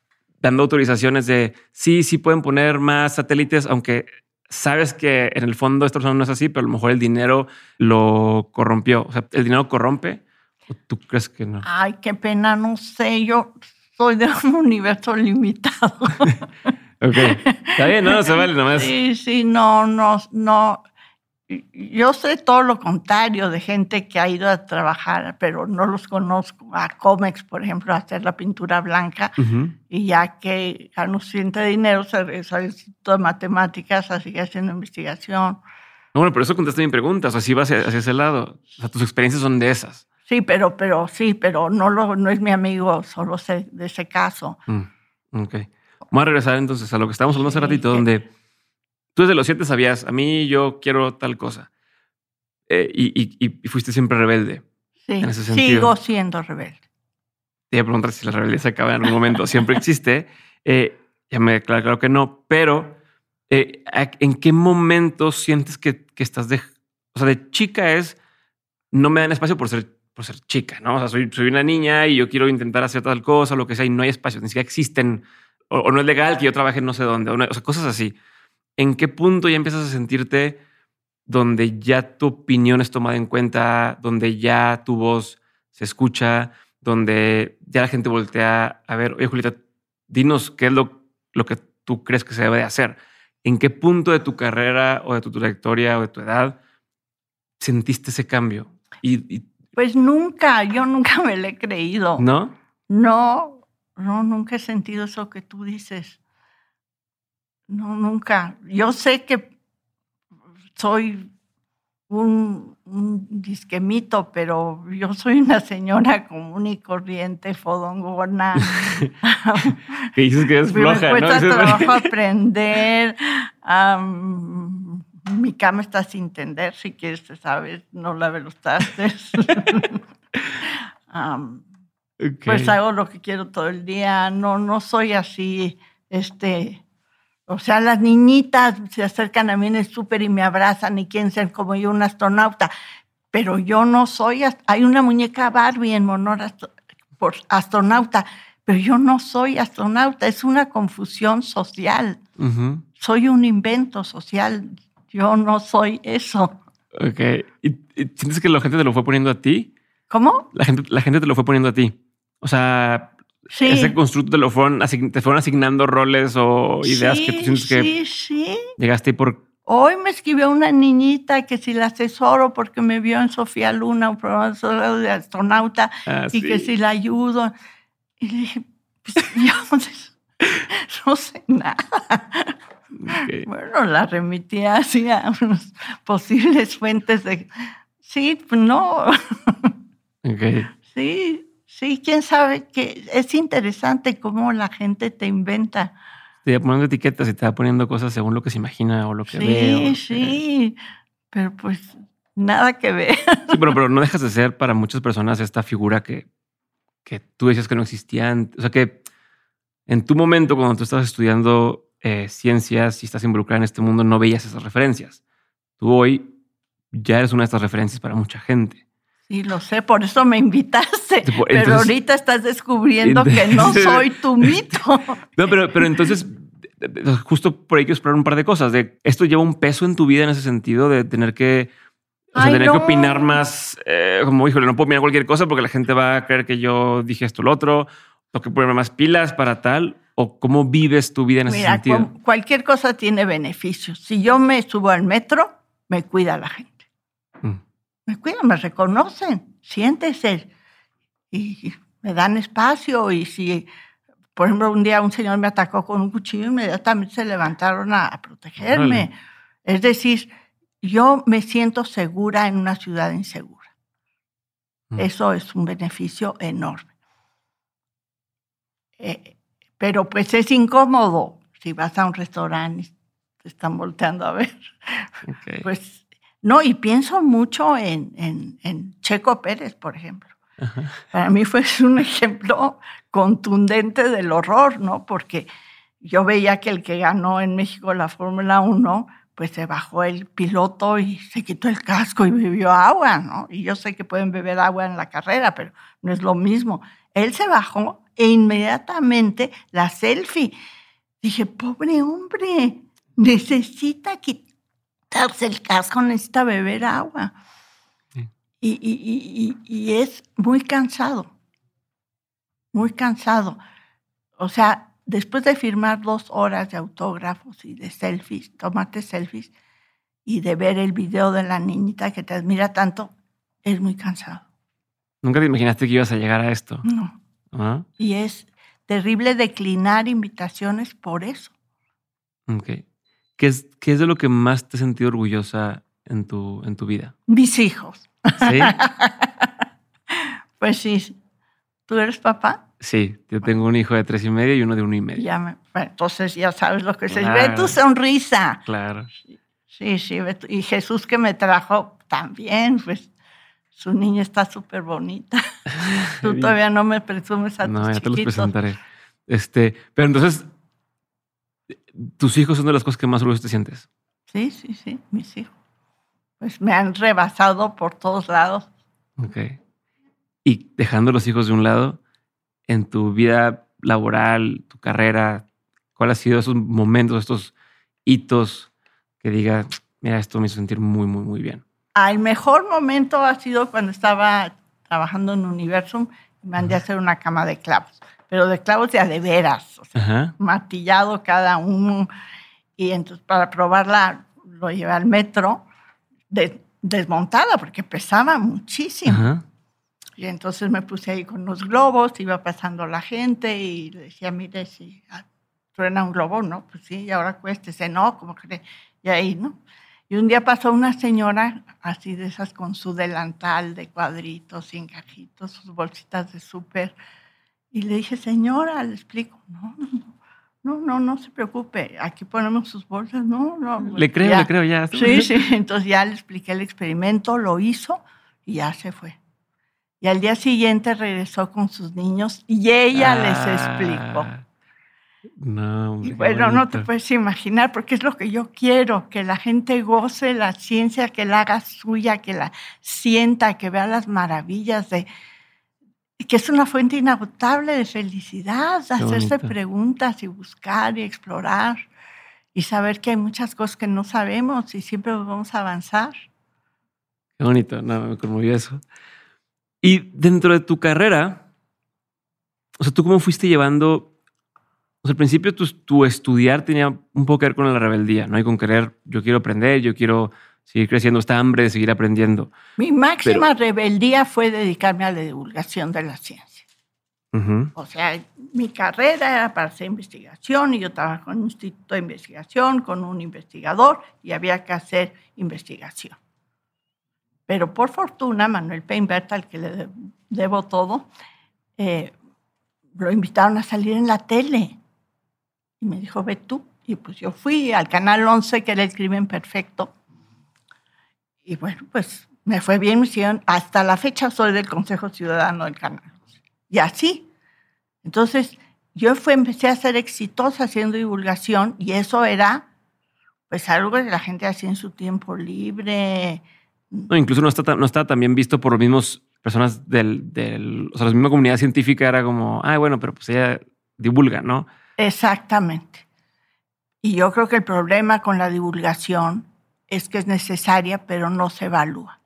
dando autorizaciones de sí, sí pueden poner más satélites, aunque sabes que en el fondo esta persona no es así, pero a lo mejor el dinero lo corrompió. O sea, el dinero corrompe. ¿O tú crees que no? Ay, qué pena, no sé. Yo soy de un universo limitado. ok. Está bien, no, se vale nomás. Sí, sí, no, no, no. Yo sé todo lo contrario de gente que ha ido a trabajar, pero no los conozco. A Comex, por ejemplo, a hacer la pintura blanca. Y ya que ganó suficiente dinero, se regresó al Instituto de Matemáticas a seguir haciendo investigación. bueno, por eso contesté mi pregunta. O sea, si vas hacia, ese lado. O sea, tus experiencias son de esas. Sí, pero, pero sí, pero no, lo, no es mi amigo, solo sé de ese caso. Mm, ok. Vamos a regresar entonces a lo que estábamos hablando hace ratito, donde Tú desde los siete sabías, a mí yo quiero tal cosa. Eh, y, fuiste siempre rebelde. Sí, en ese sentido. sigo siendo rebelde. Te iba a preguntar si la rebeldía se acaba en algún momento. Siempre existe. Eh, ya me claro, claro que no, pero eh, ¿en qué momento sientes que, estás de... O sea, de chica es, no me dan espacio por ser, por ser chica, ¿no? O sea, soy, soy una niña y yo quiero intentar hacer tal cosa, lo que sea, y no hay espacio, ni siquiera existen, o, no es legal que yo trabaje no sé dónde, o sea, cosas así. ¿En qué punto ya empiezas a sentirte donde ya tu opinión es tomada en cuenta, donde ya tu voz se escucha, donde ya la gente voltea a ver, oye Julieta, dinos qué es lo, lo que tú crees que se debe de hacer? ¿En qué punto de tu carrera o de tu trayectoria o de tu edad sentiste ese cambio? Y, pues nunca, yo nunca me lo he creído. ¿No? No, no, nunca he sentido eso que tú dices. No, nunca. Yo sé que soy un, disquemito, pero yo soy una señora común y corriente, fodongona. que dices que es floja, Me cuesta trabajo aprender. mi cama está sin tender, si quieres saber, no lave los trastes. Pues hago lo que quiero todo el día. No, no soy así, este o sea, las niñitas se acercan a mí en el súper y me abrazan y quieren ser como yo, un astronauta. Pero yo no soy, hay una muñeca Barbie en honor por astronauta, pero yo no soy astronauta, es una confusión social. Soy un invento social, yo no soy eso. Ok. ¿Y, sientes que la gente te lo fue poniendo a ti? ¿Cómo? La gente, la gente te lo fue poniendo a ti. O sea, ese constructo te lo fueron, te fueron asignando roles o ideas que tú sientes que sí, sí. llegaste por. Hoy me escribió una niñita que si la asesoro porque me vio en Sofía Luna, un programa de astronauta, ah, y que si la ayudo. Y le dije, pues yo no sé nada. Bueno, la remití así a unas posibles fuentes de. Sí, pues no. Okay. Sí, Sí, quién sabe que es interesante cómo la gente te inventa. Te va poniendo etiquetas y te va poniendo cosas según lo que se imagina o lo que ve. Sí, sí, pero pues nada que ver. Sí, pero, pero no dejas de ser para muchas personas esta figura que, que tú decías que no existían. O sea que en tu momento, cuando tú estabas estudiando eh, ciencias y estás involucrada en este mundo, no veías esas referencias. Tú hoy ya eres una de estas referencias para mucha gente. Sí, lo sé, por eso me invitaste. pero ahorita estás descubriendo que no soy tu mito. No, pero, pero entonces, justo por ahí quiero explorar un par de cosas. De, ¿Esto lleva un peso en tu vida en ese sentido de tener que, o sea, tener que opinar más? Eh, como, híjole, no puedo opinar cualquier cosa porque la gente va a creer que yo dije esto o lo otro. Tengo que ponerme más pilas para tal. ¿O cómo vives tu vida en ese sentido? Cualquier cosa tiene beneficios. Si yo me subo al metro, me cuida la gente me cuidan, me reconocen, siéntese y me dan espacio y si, por ejemplo, un día un señor me atacó con un cuchillo, inmediatamente se levantaron a, protegerme. Es decir, yo me siento segura en una ciudad insegura. Mm. Eso es un beneficio enorme. Eh, pero pues es incómodo si vas a un restaurante y te están volteando a ver. Pues no, y pienso mucho en, en, Checo Pérez, por ejemplo. Para mí fue un ejemplo contundente del horror, ¿no? Porque yo veía que el que ganó en México la Fórmula 1, pues se bajó el piloto y se quitó el casco y bebió agua, ¿no? Y yo sé que pueden beber agua en la carrera, pero no es lo mismo. Él se bajó e inmediatamente la selfie. Dije, pobre hombre, necesita quitarse el casco, necesita beber agua. Y, y es muy cansado, muy cansado. O sea, después de firmar dos horas de autógrafos y de selfies, tomarte selfies y de ver el video de la niñita que te admira tanto, es muy cansado. ¿Nunca te imaginaste que ibas a llegar a esto? No. ¿Ah? Y es terrible declinar invitaciones por eso. Ok. ¿Qué es, ¿Qué es de lo que más te has sentido orgullosa en tu, en tu vida? Mis hijos. ¿Sí? pues sí. ¿Tú eres papá? Sí, yo tengo un hijo de tres y medio y uno de uno y medio. Ya entonces ya sabes lo que se Ve tu sonrisa. Claro. Sí, sí. Y Jesús que me trajo también, pues su niña está súper bonita. Tú todavía no me presumes a no, tus No, ya te los presentaré. Este, pero entonces, ¿tus hijos son de las cosas que más orgulloso te sientes? Sí, sí, sí, mis hijos. Pues me han rebasado por todos lados. Ok. Y dejando los hijos de un lado, en tu vida laboral, tu carrera? ¿Cuál ha sido esos momentos, estos hitos que diga, mira, esto me hizo sentir muy, muy, muy bien? El mejor momento ha sido cuando estaba trabajando en Universum y mandé a hacer una cama de clavos, pero de clavos ya de veras, o sea, martillado cada uno. Y entonces para probarla lo llevé al metro desmontada porque pesaba muchísimo. Y entonces me puse ahí con los globos, iba pasando la gente y le decía, mire, si suena un globo, ¿no? Pues sí, y ahora cuéstese, no, como que... Y ahí, ¿no? Y un día pasó una señora así de esas con su delantal de cuadritos, sin cajitos, sus bolsitas de súper. Y le dije, señora, le explico, no, no, no, no, se preocupe, aquí ponemos sus bolsas, no, no. Le creo, le creo, ya. Sí, sí, entonces ya le expliqué el experimento, lo hizo y ya se fue. Y al día siguiente regresó con sus niños y ella les explicó. Ah, no, bueno, no te puedes imaginar, porque es lo que yo quiero, que la gente goce la ciencia, que la haga suya, que la sienta, que vea las maravillas de que es una fuente inagotable de felicidad, hacerse preguntas y buscar y explorar y saber que hay muchas cosas que no sabemos y siempre vamos a avanzar. Qué bonito, no, me conmovió eso. Y dentro de tu carrera, o sea, ¿tú cómo fuiste llevando? O sea, al principio tu, estudiar tenía un poco que ver con la rebeldía, ¿no? Y con querer, yo quiero aprender, yo quiero seguir creciendo, esta hambre de seguir aprendiendo. Mi máxima rebeldía fue dedicarme a la divulgación de la ciencia. O sea, mi carrera era para hacer investigación y yo trabajaba con un instituto de investigación, con un investigador y había que hacer investigación. Pero por fortuna, Manuel Peinbert, al que le debo todo, eh, lo invitaron a salir en la tele. Y me dijo, ve tú. Y pues yo fui al Canal 11, que era el crimen perfecto. Y bueno, pues me fue bien, misión. Hasta la fecha soy del Consejo Ciudadano del Canal 11. Y así. Entonces, yo fue, empecé a ser exitosa haciendo divulgación y eso era pues algo que la gente hacía en su tiempo libre, no, incluso no está, no está también visto por los mismos personas del, del, o sea, la misma comunidad científica era como, ah, bueno, pero pues ella divulga, ¿no? Exactamente. Y yo creo que el problema con la divulgación es que es necesaria, pero no se evalúa.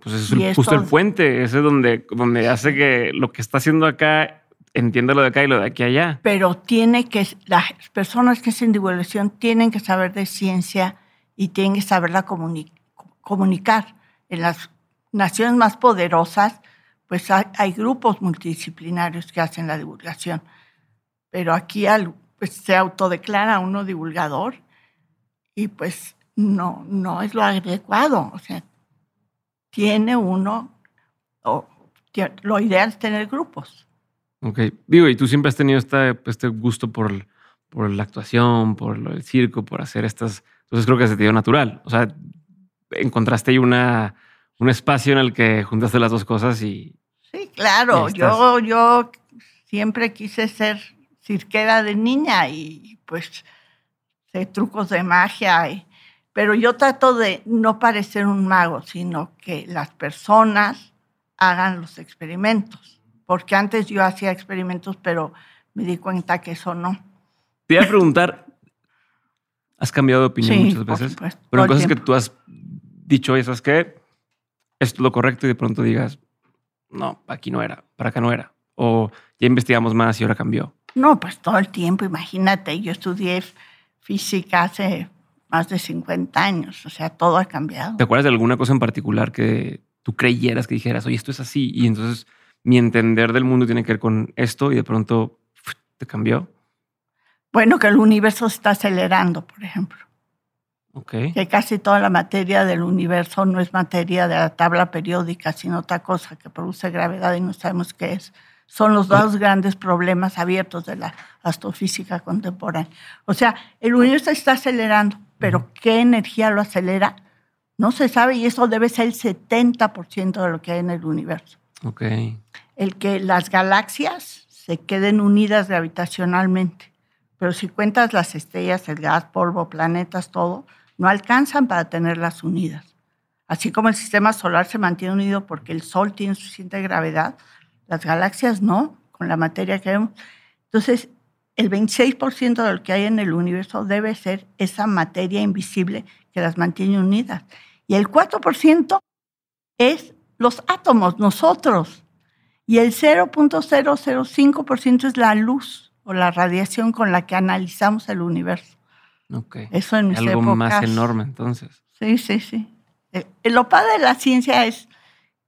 Pues es justo el puente, ese es donde, donde hace que lo que está haciendo acá entienda lo de acá y lo de aquí allá. Pero tiene que, las personas que hacen divulgación tienen que saber de ciencia y tienen que saberla comunicar en las naciones más poderosas, pues hay, grupos multidisciplinarios que hacen la divulgación. Pero aquí pues, se autodeclara uno divulgador y pues no, no es lo adecuado. O sea, tiene uno, o, lo ideal es tener grupos. Ok, digo, y tú siempre has tenido este, este gusto por, por la actuación, por el circo, por hacer estas... Entonces creo que se te dio natural. O sea, encontraste ahí una, un espacio en el que juntaste las dos cosas y... Sí, claro. yo, yo siempre quise ser cirquera de niña y pues sé trucos de magia, y, Pero yo trato de no parecer un mago, sino que las personas hagan los experimentos. Porque antes yo hacía experimentos, pero me di cuenta que eso no. Te iba a preguntar, has cambiado de opinión Sí, muchas por veces, supuesto, todo pero en cosas que tiempo. tú has dicho, oye, ¿sabes qué? Esto es lo correcto y de pronto digas, no, aquí no era, para acá no era. O ya investigamos más y ahora cambió. No, pues todo el tiempo, imagínate, yo estudié física hace más de 50 años, o sea, todo ha cambiado. ¿Te acuerdas de alguna cosa en particular que tú creyeras que dijeras, oye, esto es así? Y entonces mi entender del mundo tiene que ver con esto y de pronto te cambió. Bueno, que el universo se está acelerando, por ejemplo. Ok. Que casi toda la materia del universo no es materia de la tabla periódica, sino otra cosa que produce gravedad y no sabemos qué es. Son los dos grandes problemas abiertos de la astrofísica contemporánea. O sea, el universo está acelerando, pero ¿qué energía lo acelera? No se sabe y eso debe ser el 70% de lo que hay en el universo. Ok. el que las galaxias se queden unidas gravitacionalmente. Pero si cuentas las estrellas, el gas, polvo, planetas, todo, no alcanzan para tenerlas unidas. Así como el sistema solar se mantiene unido porque el Sol tiene suficiente gravedad, las galaxias no, con la materia que vemos. Entonces, el 26% de lo que hay en el universo debe ser esa materia invisible que las mantiene unidas. Y el 4% es los átomos, nosotros. Y el 0.005% es la luz o la radiación con la que analizamos el universo. Ok. Eso en mis Algo épocas. más enorme entonces. Sí, sí, sí. Eh, Lo padre de la ciencia es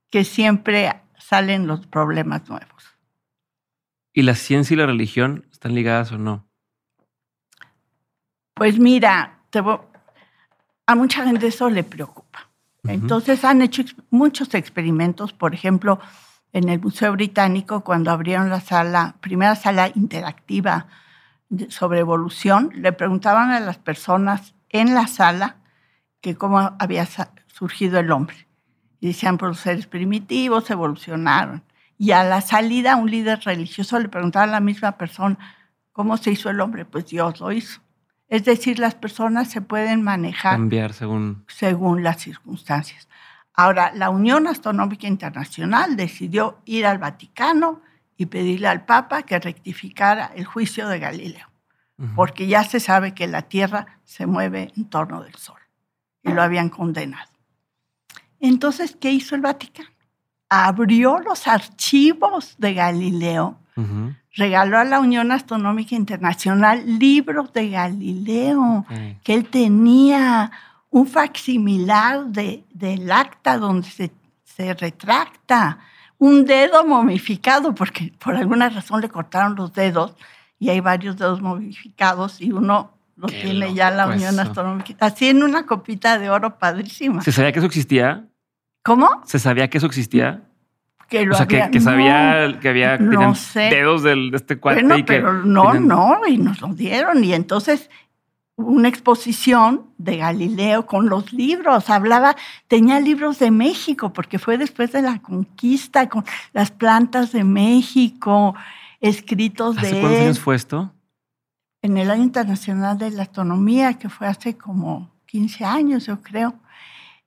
que siempre salen los problemas nuevos. ¿Y la ciencia y la religión están ligadas o no? Pues mira, te a mucha gente eso le preocupa. Entonces han hecho muchos experimentos, por ejemplo, en el Museo Británico, cuando abrieron la sala, primera sala interactiva sobre evolución, le preguntaban a las personas en la sala que cómo había surgido el hombre. Y decían, por los seres primitivos evolucionaron. Y a la salida, un líder religioso le preguntaba a la misma persona, ¿cómo se hizo el hombre? Pues Dios lo hizo. Es decir, las personas se pueden manejar Cambiar según. según las circunstancias. Ahora, la Unión Astronómica Internacional decidió ir al Vaticano y pedirle al Papa que rectificara el juicio de Galileo, porque ya se sabe que la Tierra se mueve en torno del Sol y lo habían condenado. Entonces, ¿qué hizo el Vaticano? Abrió los archivos de Galileo regaló a la Unión Astronómica Internacional libros de Galileo, que él tenía un facsimilar de, del acta donde se, se retracta, un dedo momificado, porque por alguna razón le cortaron los dedos y hay varios dedos momificados y uno lo Qué tiene ya la Unión eso. Astronómica. Así en una copita de oro padrísima. ¿Se sabía que eso existía? ¿Cómo? ¿Se sabía que eso existía? Que lo o sea, que, había- que sabía que había no sé. dedos del, de este cuate Bueno, y que pero no, tenían- no, y nos lo dieron. Y entonces una exposición de Galileo con los libros. Hablaba, tenía libros de México, porque fue después de la conquista, con las plantas de México, escritos ¿Hace de cuántos él. años fue esto? En el Año Internacional de la Astronomía, que fue hace como 15 años, yo creo.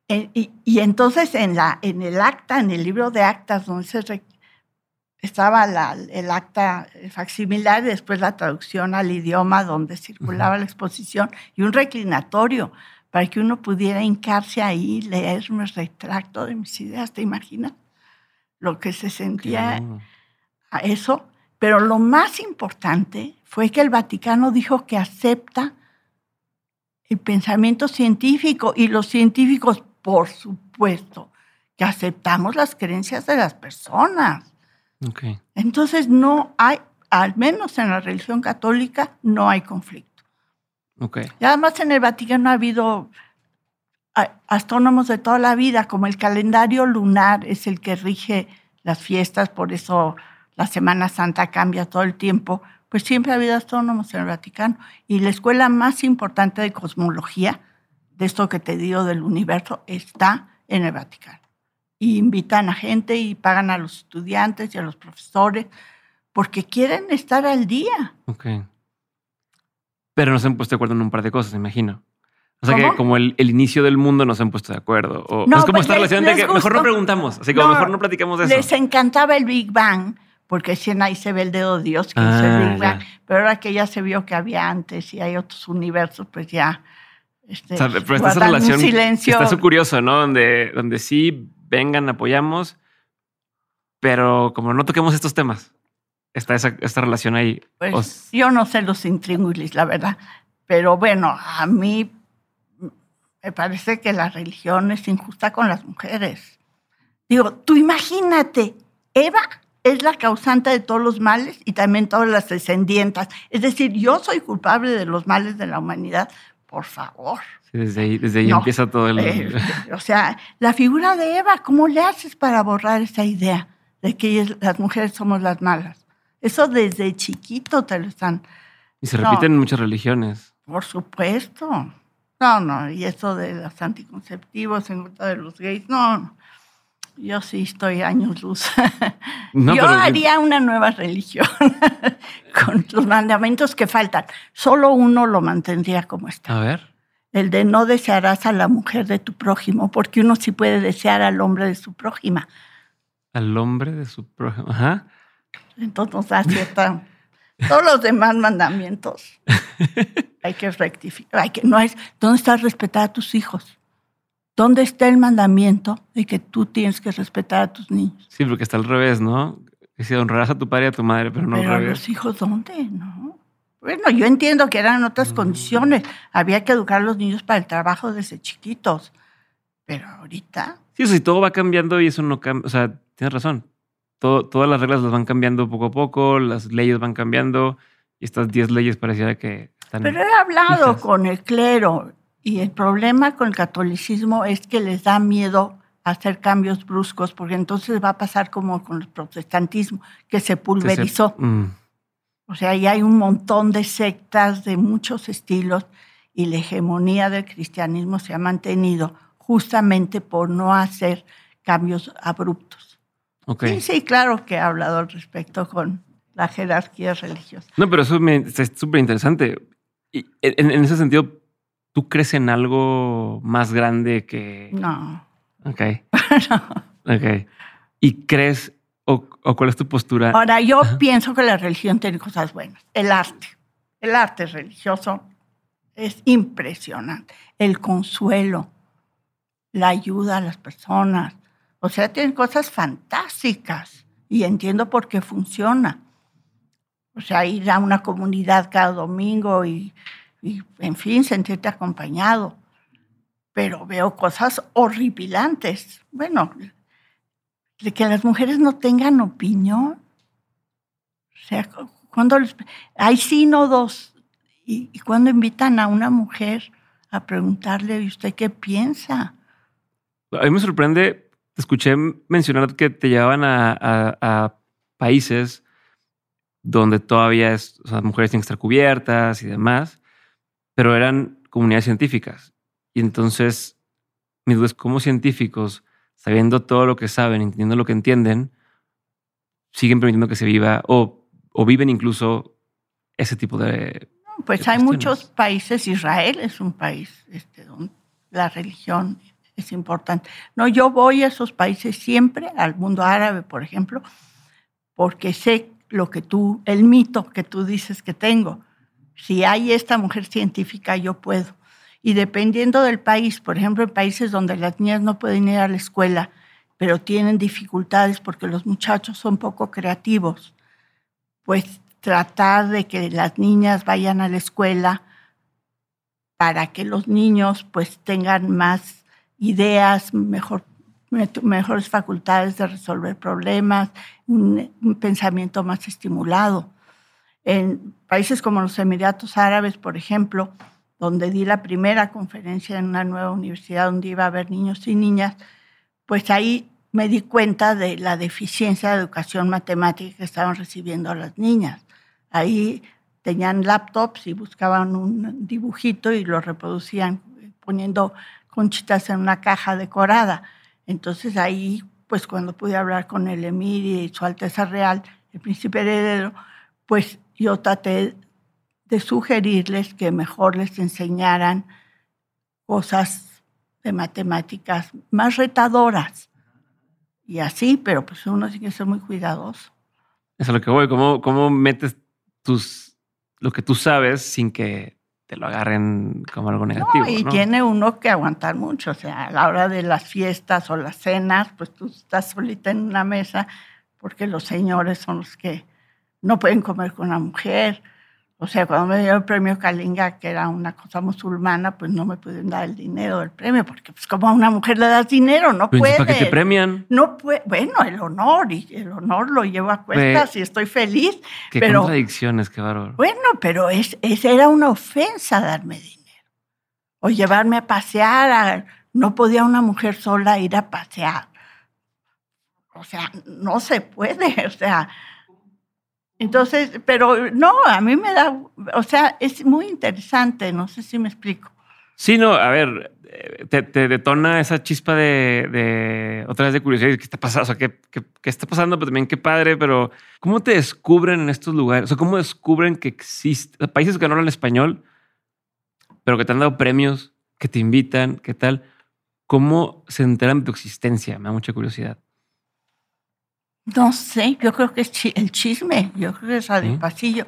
Eh, Y, y entonces en, la, en el acta, en el libro de actas, donde se re- estaba la- el acta facsimilar y después la traducción al idioma donde circulaba la exposición y un reclinatorio para que uno pudiera hincarse ahí, leerme el retracto de mis ideas, ¿te imaginas? Lo que se sentía Claro. a eso, pero lo más importante fue que el Vaticano dijo que acepta el pensamiento científico y los científicos, por supuesto, que aceptamos las creencias de las personas. Ok. Entonces no hay, al menos en la religión católica, no hay conflicto. Ok. Y además en el Vaticano ha habido astrónomos de toda la vida, como el calendario lunar es el que rige las fiestas, por eso la Semana Santa cambia todo el tiempo, pues siempre ha habido astrónomos en el Vaticano. Y la escuela más importante de cosmología, de esto que te digo del universo, está en el Vaticano. Y invitan a gente y pagan a los estudiantes y a los profesores porque quieren estar al día. Ok. Pero no se han puesto de acuerdo en un par de cosas, imagino. O sea que como el, inicio del mundo nos han puesto de acuerdo. O, no, es como pues esta relación de que mejor no preguntamos, así como mejor no platicamos de eso. Les encantaba el Big Bang, porque si ahí se ve el dedo de Dios que ah, Bang. Pero ahora que ya se vio que había antes y hay otros universos, pues ya. Este, pero esta relación silencio. está su curioso, ¿no? Donde, donde sí vengan, apoyamos, pero como no toquemos estos temas, está esa, esta relación ahí. Pues yo no sé los intríngulis, la verdad. Pero bueno, a mí me parece que la religión es injusta con las mujeres. Digo, tú imagínate, Eva es la causante de todos los males y también todas las descendientes. Es decir, yo soy culpable de los males de la humanidad, por favor. desde ahí, desde ahí empieza todo el... Eh, o sea, la figura de Eva, ¿cómo le haces para borrar esa idea de que las mujeres somos las malas? Eso desde chiquito te lo están... Y se repiten en muchas religiones. Por supuesto. No, no, y eso de los anticonceptivos en contra de los gays, no, yo sí estoy años luz. yo haría una nueva religión con los mandamientos que faltan. Solo uno lo mantendría como está. A ver. El de no desearás a la mujer de tu prójimo, porque uno sí puede desear al hombre de su prójima. Al hombre de su prójimo, ajá. Entonces nos da cierta todos los demás mandamientos hay que rectificar. Hay que, no es, ¿Dónde está respetar a tus hijos? ¿Dónde está el mandamiento de que tú tienes que respetar a tus niños? Sí, porque está al revés, ¿no? Si honrarás a tu padre y a tu madre, pero no pero al revés. los hijos dónde? No. Bueno, yo entiendo que eran otras mm. condiciones. Había que educar a los niños para el trabajo desde chiquitos. Pero ahorita. Sí, si todo va cambiando y eso no cambia. O sea, tienes razón todas las reglas las van cambiando poco a poco, las leyes van cambiando y estas 10 leyes pareciera que están... Pero he hablado con el clero y el problema con el catolicismo es que les da miedo hacer cambios bruscos porque entonces va a pasar como con el protestantismo que se pulverizó. Mm. O sea, ya hay un montón de sectas de muchos estilos y la hegemonía del cristianismo se ha mantenido justamente por no hacer cambios abruptos. Sí, sí, claro que he hablado al respecto con la jerarquía religiosa. No, pero eso es súper interesante. Y en, ese sentido, ¿tú crees en algo más grande que...? No. Ok. no. Ok. ¿Y crees o, cuál es tu postura? Ahora, yo pienso que la religión tiene cosas buenas. El arte. El arte religioso es impresionante. El consuelo, la ayuda a las personas, o sea, tienen cosas fantásticas y entiendo por qué funciona. O sea, ir a una comunidad cada domingo y, en fin, sentirte acompañado. Pero veo cosas horripilantes. Bueno, de que las mujeres no tengan opinión. O sea, cuando hay sínodos y, y cuando invitan a una mujer a preguntarle, ¿y usted qué piensa? A mí me sorprende escuché mencionar que te llevaban a, países donde todavía es, mujeres sin estar cubiertas y demás, pero eran comunidades científicas. Y entonces, mi duda es cómo científicos, sabiendo todo lo que saben, entendiendo lo que entienden, siguen permitiendo que se viva o, o viven incluso ese tipo de... Pues hay muchos países, Israel es un país este, donde la religión es importante. No, yo voy a esos países siempre, al mundo árabe, por ejemplo, porque sé lo que tú, el mito que tú dices que tengo. Si hay esta mujer científica, yo puedo. Y dependiendo del país, por ejemplo, en países donde las niñas no pueden ir a la escuela, pero tienen dificultades porque los muchachos son poco creativos, pues tratar de que las niñas vayan a la escuela para que los niños pues tengan más ideas, mejor, mejores facultades de resolver problemas, un, pensamiento más estimulado. En países como los Emiratos Árabes, por ejemplo, donde di la primera conferencia en una nueva universidad donde iba a haber niños y niñas, pues ahí me di cuenta de la deficiencia de educación matemática que estaban recibiendo las niñas. Ahí tenían laptops y buscaban un dibujito y lo reproducían poniendo conchitas en una caja decorada. Entonces ahí, pues cuando pude hablar con el emir y su Alteza Real, el príncipe heredero, pues yo traté de sugerirles que mejor les enseñaran cosas de matemáticas más retadoras. Y así, pero pues uno tiene que ser muy cuidadoso. Eso es lo que voy. ¿Cómo, cómo metes tus, lo que tú sabes sin que te lo agarren como algo negativo? y tiene uno que aguantar mucho. O sea, a la hora de las fiestas o las cenas, pues tú estás solita en una mesa porque los señores son los que no pueden comer con la mujer o sea, cuando me dio el premio Kalinga, que era una cosa musulmana, pues no me pueden dar el dinero del premio, porque pues como a una mujer le das dinero, no puede. ¿Para qué te premian? No puede. Bueno, el honor, y el honor lo llevo a cuestas y estoy feliz. Qué pero, contradicciones, qué bárbaro. Bueno, pero es, era una ofensa darme dinero. O llevarme a pasear. no podía una mujer sola ir a pasear. O sea, no se puede. O sea, entonces, pero no, a mí me da, o sea, es muy interesante, no sé si me explico. Sí, no, a ver, te, detona esa chispa de, otra vez de curiosidad, ¿qué está pasando? O sea, ¿qué, está pasando? Pero también qué padre, pero ¿cómo te descubren en estos lugares? O sea, ¿cómo descubren que existen países que no hablan español, pero que te han dado premios, que te invitan, qué tal? ¿Cómo se enteran de tu existencia? Me da mucha curiosidad. No sé, yo creo que es el chisme, yo creo que es el pasillo.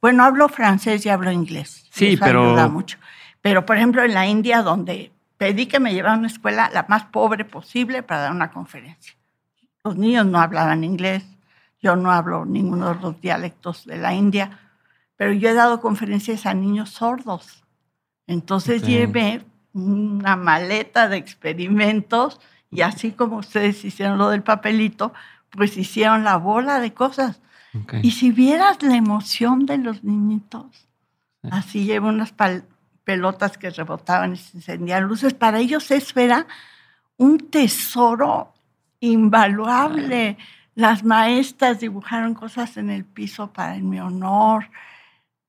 Bueno, hablo francés y hablo inglés. Sí, Eso pero. Ayuda mucho. Pero, por ejemplo, en la India, donde pedí que me llevaran a una escuela la más pobre posible para dar una conferencia. Los niños no hablaban inglés, yo no hablo ninguno de los dialectos de la India, pero yo he dado conferencias a niños sordos. Entonces llevé una maleta de experimentos y así como ustedes hicieron lo del papelito, pues hicieron la bola de cosas. Y si vieras la emoción de los niñitos, así llevo unas pelotas que rebotaban y se encendían luces, para ellos eso era un tesoro invaluable. Las maestras dibujaron cosas en el piso para en mi honor,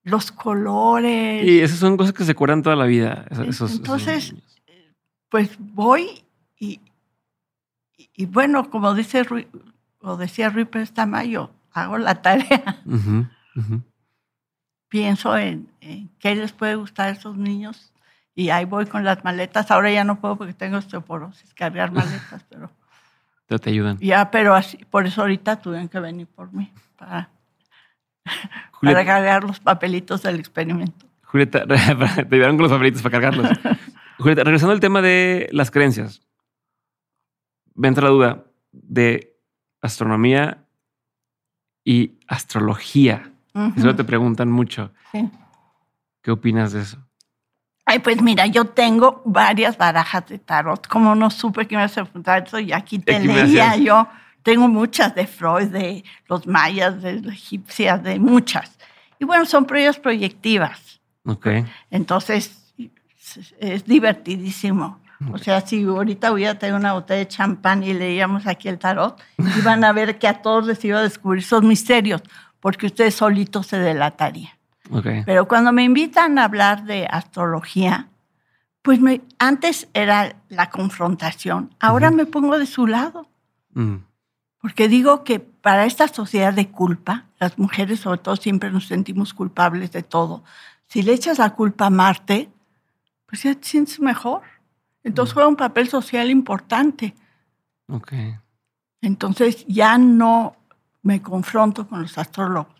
los colores. Y esas son cosas que se acuerdan toda la vida. Entonces, pues voy y, y, bueno, como dice o decía Rui Tamayo, hago la tarea. Pienso en, qué les puede gustar a esos niños y ahí voy con las maletas. Ahora ya no puedo porque tengo osteoporosis, cargar maletas, pero... te ayudan. Ya, pero así, por eso ahorita tuvieron que venir por mí, para, para cargar los papelitos del experimento. Julieta, te ayudaron con los papelitos para cargarlos. Julieta, regresando al tema de las creencias, me entra la duda de astronomía y astrología. Eso te preguntan mucho. ¿Qué opinas de eso? Ay, pues mira, yo tengo varias barajas de tarot. Como no supe que me ibas a preguntar eso, y aquí te leía yo. Tengo muchas de Freud, de los mayas, de la egipcia, de muchas. Y bueno, son pruebas proyectivas. Ok. Entonces, es divertidísimo. O sea, si ahorita hubiera tenido una botella de champán y leíamos aquí el tarot, iban a ver que a todos les iba a descubrir esos misterios, porque ustedes solitos se delatarían. Pero cuando me invitan a hablar de astrología, pues antes era la confrontación, ahora me pongo de su lado. Mm. Porque digo que para esta sociedad de culpa, las mujeres sobre todo siempre nos sentimos culpables de todo. Si le echas la culpa a Marte, pues ya te sientes mejor. Entonces juega un papel social importante. Ok. Entonces ya no me confronto con los astrólogos.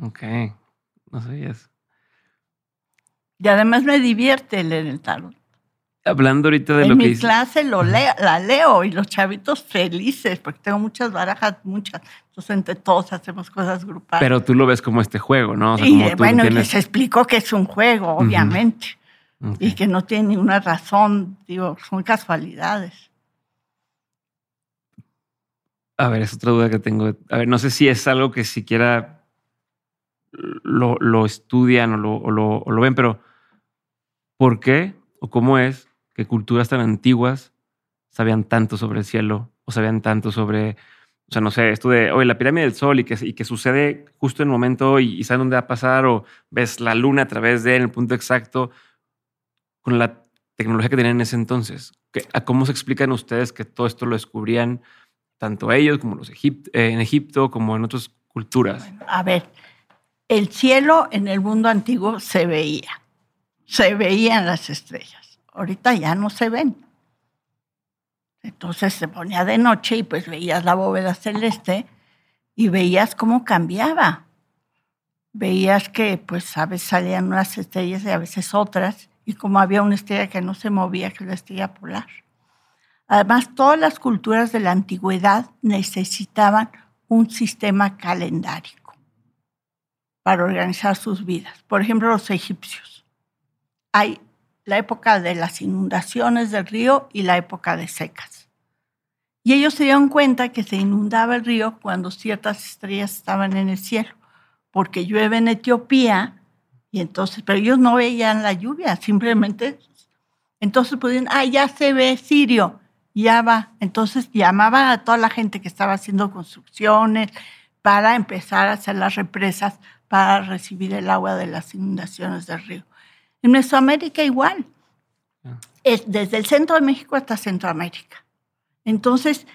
Ok, no sabías. Y además me divierte leer el tarot. Hablando ahorita de en lo que mi clase lo leo, la leo y los chavitos felices, porque tengo muchas barajas, muchas. Entonces entre todos hacemos cosas grupales. Pero tú lo ves como este juego, ¿no? y bueno, les explico que es un juego, obviamente. Y que no tiene ninguna razón, digo, son casualidades. A ver, es otra duda que tengo. A ver, no sé si es algo que siquiera lo, lo estudian o lo, o lo, ven, pero ¿por qué o cómo es que culturas tan antiguas sabían tanto sobre el cielo o sabían tanto sobre, o sea, no sé, esto de, oye, la pirámide del sol y que, y que sucede justo en el momento y, y saben dónde va a pasar o ves la luna a través de en el punto exacto con la tecnología que tenían en ese entonces. ¿A ¿Cómo se explican ustedes que todo esto lo descubrían tanto ellos como los eh, en Egipto como en otras culturas? a ver, el cielo en el mundo antiguo se veía, se veían las estrellas. ahorita ya no se ven. Entonces se ponía de noche y pues veías la bóveda celeste y veías cómo cambiaba. Veías que pues a veces salían unas estrellas y a veces otras, y como había una estrella que no se movía, que es la estrella polar. Además, todas las culturas de la antigüedad necesitaban un sistema calendárico para organizar sus vidas. Por ejemplo, los egipcios. Hay la época de las inundaciones del río y la época de secas. Y ellos se dieron cuenta que se inundaba el río cuando ciertas estrellas estaban en el cielo, porque llueve en Etiopía y entonces, pero ellos no veían la lluvia, simplemente, entonces podían, ah, ya se ve Sirio, ya va. Entonces llamaban a toda la gente que estaba haciendo construcciones para empezar a hacer las represas para recibir el agua de las inundaciones del río. En Mesoamérica igual. Ah. Es desde el centro de México hasta Centroamérica. Entonces,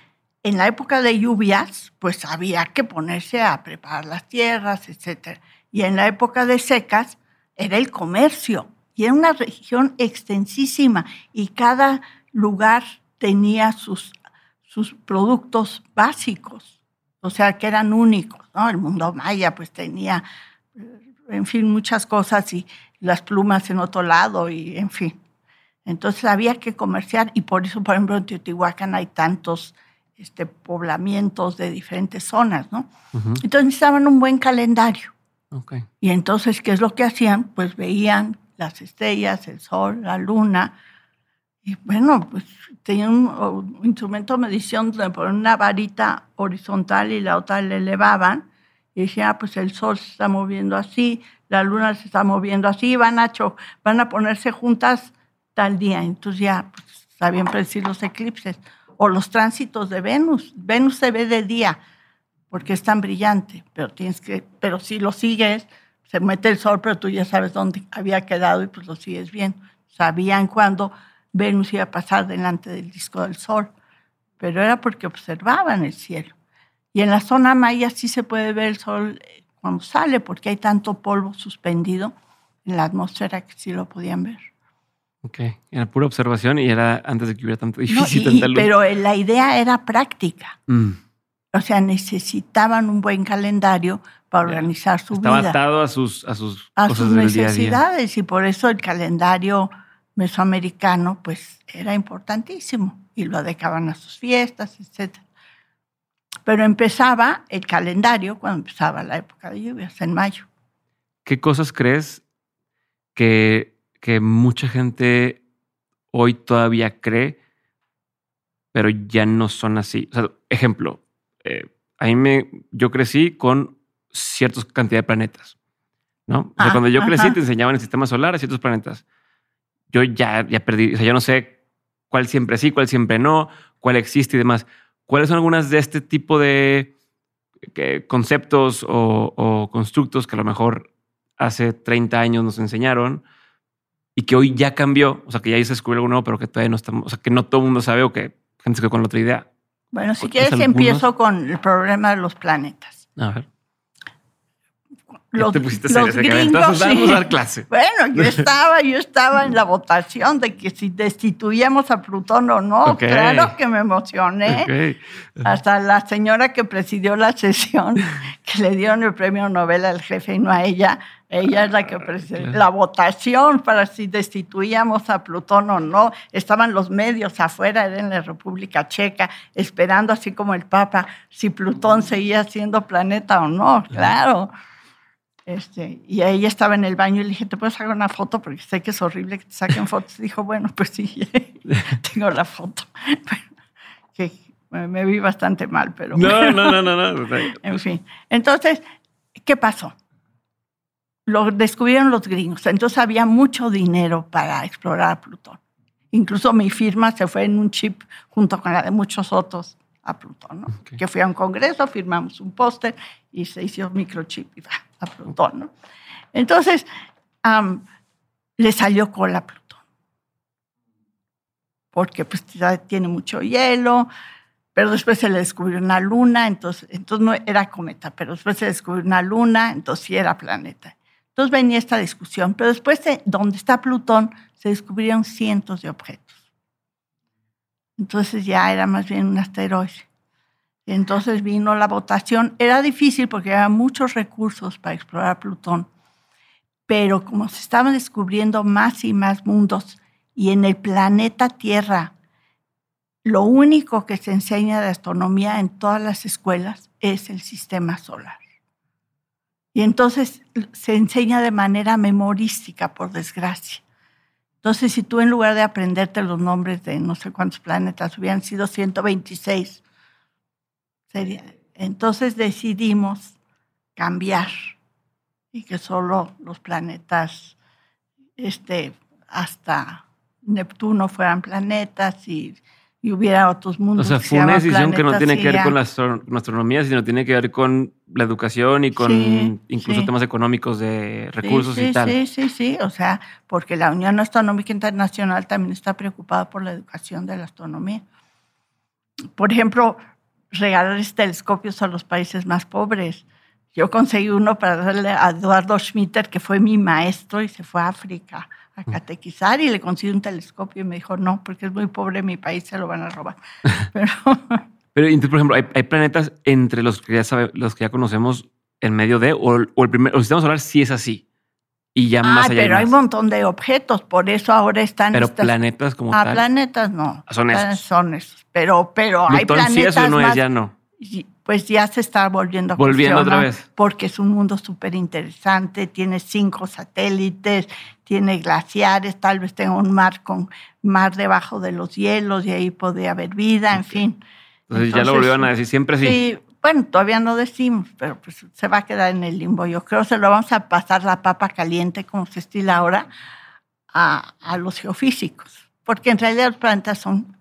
en la época de lluvias, pues había que ponerse a preparar las tierras, etc. Y en la época de secas era el comercio. Y era una región extensísima y cada lugar tenía sus, sus productos básicos, o sea, que eran únicos. ¿no? El mundo maya pues tenía, en fin, muchas cosas y las plumas en otro lado y en fin. Entonces había que comerciar y por eso, por ejemplo, en Teotihuacán hay tantos este, poblamientos de diferentes zonas, ¿no? Entonces necesitaban un buen calendario. Okay. Y entonces, ¿qué es lo que hacían? Pues veían las estrellas, el sol, la luna. Y bueno, pues tenían un, instrumento de medición donde ponían una varita horizontal y la otra le elevaban. Y decían, ah, pues el sol se está moviendo así, la luna se está moviendo así, van a, van a ponerse juntas tal día. Entonces ya pues, sabían predecir los eclipses o los tránsitos de Venus. Venus se ve de día porque es tan brillante, pero tienes que, pero si lo sigues, se mete el sol, pero tú ya sabes dónde había quedado y pues lo sigues bien. Sabían cuándo Venus iba a pasar delante del disco del sol, pero era porque observaban el cielo. Y en la zona maya sí se puede ver el sol cuando sale, porque hay tanto polvo suspendido en la atmósfera que sí lo podían ver. Ok, era pura observación y era antes de que hubiera tanto difícil, Pero la idea era práctica. Mm. O sea, necesitaban un buen calendario para organizar su vida. Estaba atado a sus, a sus, a sus necesidades y por eso el calendario mesoamericano pues era importantísimo y lo adecaban a sus fiestas, etcétera. Pero empezaba el calendario cuando empezaba la época de lluvias, en mayo. ¿Qué cosas crees que, que mucha gente hoy todavía cree, pero ya no son así? ejemplo, eh, a mí me, yo crecí con cierta cantidad de planetas, ¿no? Ah, cuando yo crecí te enseñaban el sistema solar a ciertos planetas. Yo ya, ya perdí, o sea, yo no sé cuál siempre sí, cuál siempre no, cuál existe y demás. ¿Cuáles son algunas de este tipo de conceptos o, constructos que a lo mejor hace 30 años nos enseñaron y que hoy ya cambió? O sea, que ya se descubrió algo nuevo, pero que todavía no estamos, o sea, que no todo el mundo sabe o que gente se quedó con la otra idea. Bueno, si quieres empiezo con el problema de los planetas. A ver los, te pusiste los gringos, sí. dar clase. Bueno, yo estaba, yo estaba en la votación de que si destituíamos a Plutón o no. Claro que me emocioné. Hasta la señora que presidió la sesión, que le dieron el premio Nobel al jefe y no a ella, ella es la que presidió la votación para si destituíamos a Plutón o no. Estaban los medios afuera, era en la República Checa, esperando así como el Papa si Plutón seguía siendo planeta o no. Claro. Este, y ella estaba en el baño y le dije, ¿te puedo sacar una foto? Porque sé que es horrible que te saquen fotos. Y dijo, bueno, pues sí, tengo la foto. que me vi bastante mal, pero... No, no, no, no, no. en fin. Entonces, ¿qué pasó? Lo descubrieron los gringos. Entonces había mucho dinero para explorar Plutón. Incluso mi firma se fue en un chip junto con la de muchos otros a Plutón. ¿no? Que fui a un congreso, firmamos un póster y se hizo microchip y va a Plutón. ¿no? Entonces, le salió cola a Plutón. Porque pues tiene mucho hielo, pero después se le descubrió una luna, entonces, entonces no era cometa, pero después se descubrió una luna, entonces sí era planeta. Entonces venía esta discusión, pero después de donde está Plutón se descubrieron cientos de objetos. Entonces ya era más bien un asteroide. Entonces vino la votación. Era difícil porque había muchos recursos para explorar Plutón, pero como se estaban descubriendo más y más mundos y en el planeta Tierra, lo único que se enseña de astronomía en todas las escuelas es el sistema solar. Y entonces se enseña de manera memorística, por desgracia. Entonces, si tú en lugar de aprenderte los nombres de no sé cuántos planetas hubieran sido 126, sería. Entonces decidimos cambiar y que solo los planetas este, hasta Neptuno fueran planetas y y hubiera otros mundos. O sea, fue una decisión que no tiene que ver con la, astronomía, sino tiene que ver con la educación y con incluso temas económicos de recursos y tal. Sí, sí, sí. O sea, porque la Unión Astronómica Internacional también está preocupada por la educación de la astronomía. Por ejemplo, regalar telescopios a los países más pobres. Yo conseguí uno para darle a Eduardo Schmitter, que fue mi maestro y se fue a África a catequizar y le consiguió un telescopio y me dijo, no, porque es muy pobre mi país, se lo van a robar. Pero, Pero entonces, por ejemplo, hay, planetas entre los que ya sabe, los que ya conocemos en medio de, o, el primer, o el sistema solar sí es así. Y ya más allá. Pero hay, un montón de objetos, por eso ahora están. Pero planetas como ah, tal. planetas no. Son esos. Son esos. Pero, pero hay planetas. Sí, eso no es, ya no pues ya se está volviendo a Volviendo otra vez. Porque es un mundo súper interesante, tiene cinco satélites, tiene glaciares, tal vez tenga un mar con mar debajo de los hielos y ahí podría haber vida, en fin. Entonces, ya lo volvieron a decir, siempre sí. Sí, bueno, todavía no decimos, pero pues se va a quedar en el limbo. Yo creo que se lo vamos a pasar la papa caliente, como se estila ahora, a, a los geofísicos, porque en realidad los planetas son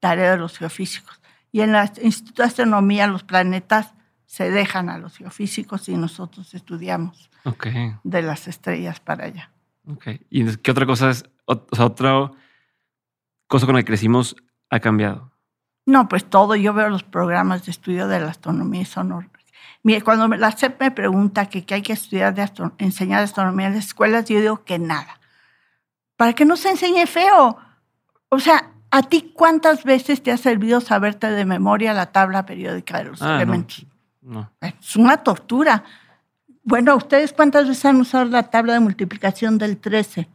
tarea de los geofísicos. Y en el Instituto de Astronomía los planetas se dejan a los geofísicos y nosotros estudiamos de las estrellas para allá. Okay. ¿Y qué otra cosa es, o sea, otra cosa con la que crecimos ha cambiado? No, pues todo. Yo veo los programas de estudio de la astronomía y son Mire, cuando la CEP me pregunta que qué hay que estudiar de enseñar astronomía en las escuelas, yo digo que nada. Para que no se enseñe feo. O sea, ¿A ti cuántas veces te ha servido saberte de memoria la tabla periódica de los ah, elementos? No, Es una tortura. Bueno, ¿ustedes cuántas veces han usado la tabla de multiplicación del 13?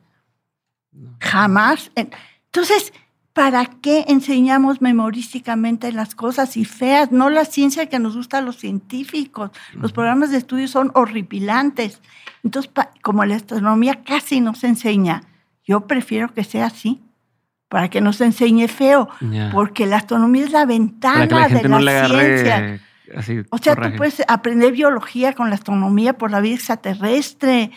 Jamás. Entonces, ¿para qué enseñamos memorísticamente las cosas y feas? No la ciencia que nos gusta a los científicos. Los programas de estudio son horripilantes. Entonces, como la astronomía casi no se enseña, yo prefiero que sea así para que no se enseñe feo, porque la astronomía es la ventana de la ciencia. o sea, tú puedes aprender biología con la astronomía por la vida extraterrestre,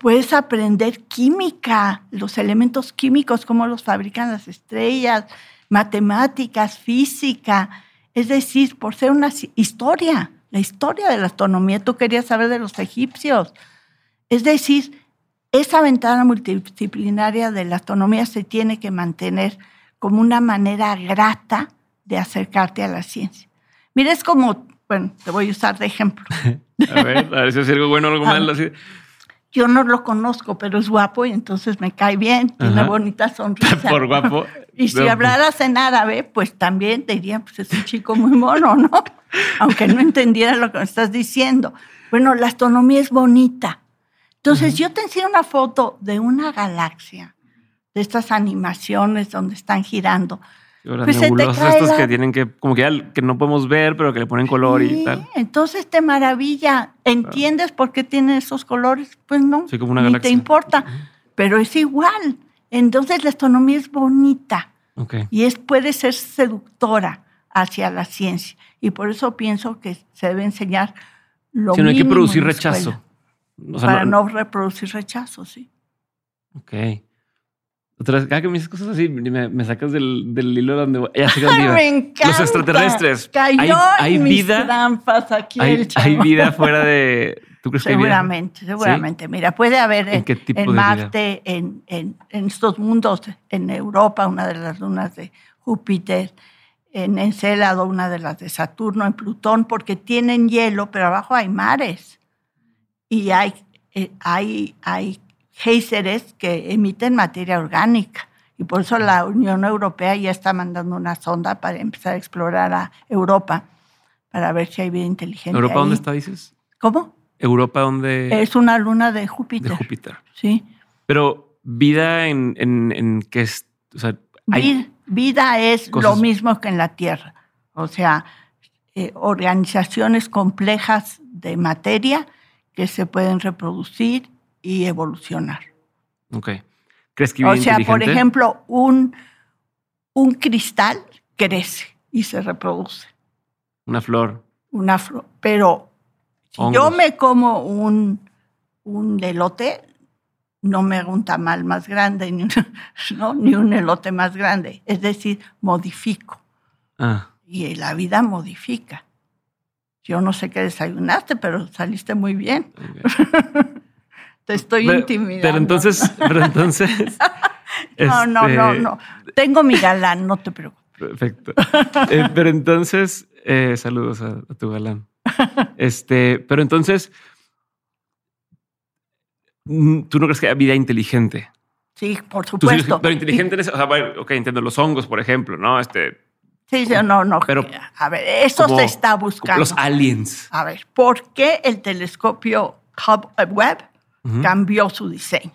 puedes aprender química, los elementos químicos, cómo los fabrican las estrellas, matemáticas, física, es decir, por ser una historia, la historia de la astronomía, tú querías saber de los egipcios. Es decir, esa ventana multidisciplinaria de la astronomía se tiene que mantener como una manera grata de acercarte a la ciencia. Mira, es como, bueno, te voy a usar de ejemplo. a ver, a ver si es algo bueno o algo malo. Yo no lo conozco, pero es guapo y entonces me cae bien, tiene una bonita sonrisa. Por guapo. Y si hablaras en árabe, pues también te diría, pues es un chico muy mono, ¿no? Aunque no entendiera lo que me estás diciendo. Bueno, la astronomía es bonita entonces, yo te enseño una foto de una galaxia, de estas animaciones donde están girando. Pues nebulosas que tienen que, como que, que no podemos ver, pero que le ponen color y tal. Entonces te maravilla. ¿Entiendes por qué tienen esos colores? Pues no, sí, como una ni te importa. Pero es igual. Entonces la astronomía es bonita. Y es, puede ser seductora hacia la ciencia. Y por eso pienso que se debe enseñar lo Si no hay que producir rechazo para no, reproducir rechazo, sí. Ok. Otra vez, cada que me dices cosas así, me, sacas del, del, hilo donde ya se me encanta. Los extraterrestres. Cayó hay, vida, trampas aquí hay, hay, vida fuera de. ¿Tú crees seguramente, que seguramente. Mira, puede haber en, en Marte, en, en, en, estos mundos, en Europa, una de las lunas de Júpiter, en Encélado, una de las de Saturno, en Plutón, porque tienen hielo, pero abajo hay mares y hay eh, hay, hay géiseres que emiten materia orgánica. Y por eso la Unión Europea ya está mandando una sonda para empezar a explorar a Europa, para ver si hay vida inteligente. ¿Europa dónde está, dices? ¿Cómo? ¿Europa dónde? Es una luna de Júpiter. De Júpiter. Sí. Pero vida en, en, qué es, o sea, vida, es lo mismo que en la Tierra. O sea, eh, organizaciones complejas de materia que se pueden reproducir y evolucionar. Ok. ¿Crees que O sea, por ejemplo, un, un cristal crece y se reproduce. Una flor. Una flor. Pero si yo me como un, un elote, no me hago un tamal más grande, ni un, ¿no? ni un elote más grande. Es decir, modifico. Ah. Y la vida modifica. Yo no sé qué desayunaste, pero saliste muy bien. Te estoy intimidando. Pero entonces, pero entonces. no, no, no, este, no. Tengo mi galán, no te preocupes. Perfecto. Eh, pero entonces, eh, saludos a, tu galán. Este, pero entonces, mm, ¿tú no crees que hay vida inteligente? Sí, por supuesto. pero inteligente, o sea, ok, entiendo los hongos, por ejemplo, ¿no? Este, Sí, sí, no, no. Pero, a ver, eso se está buscando. Los aliens. A ver, ¿por qué el telescopio Cambió su diseño?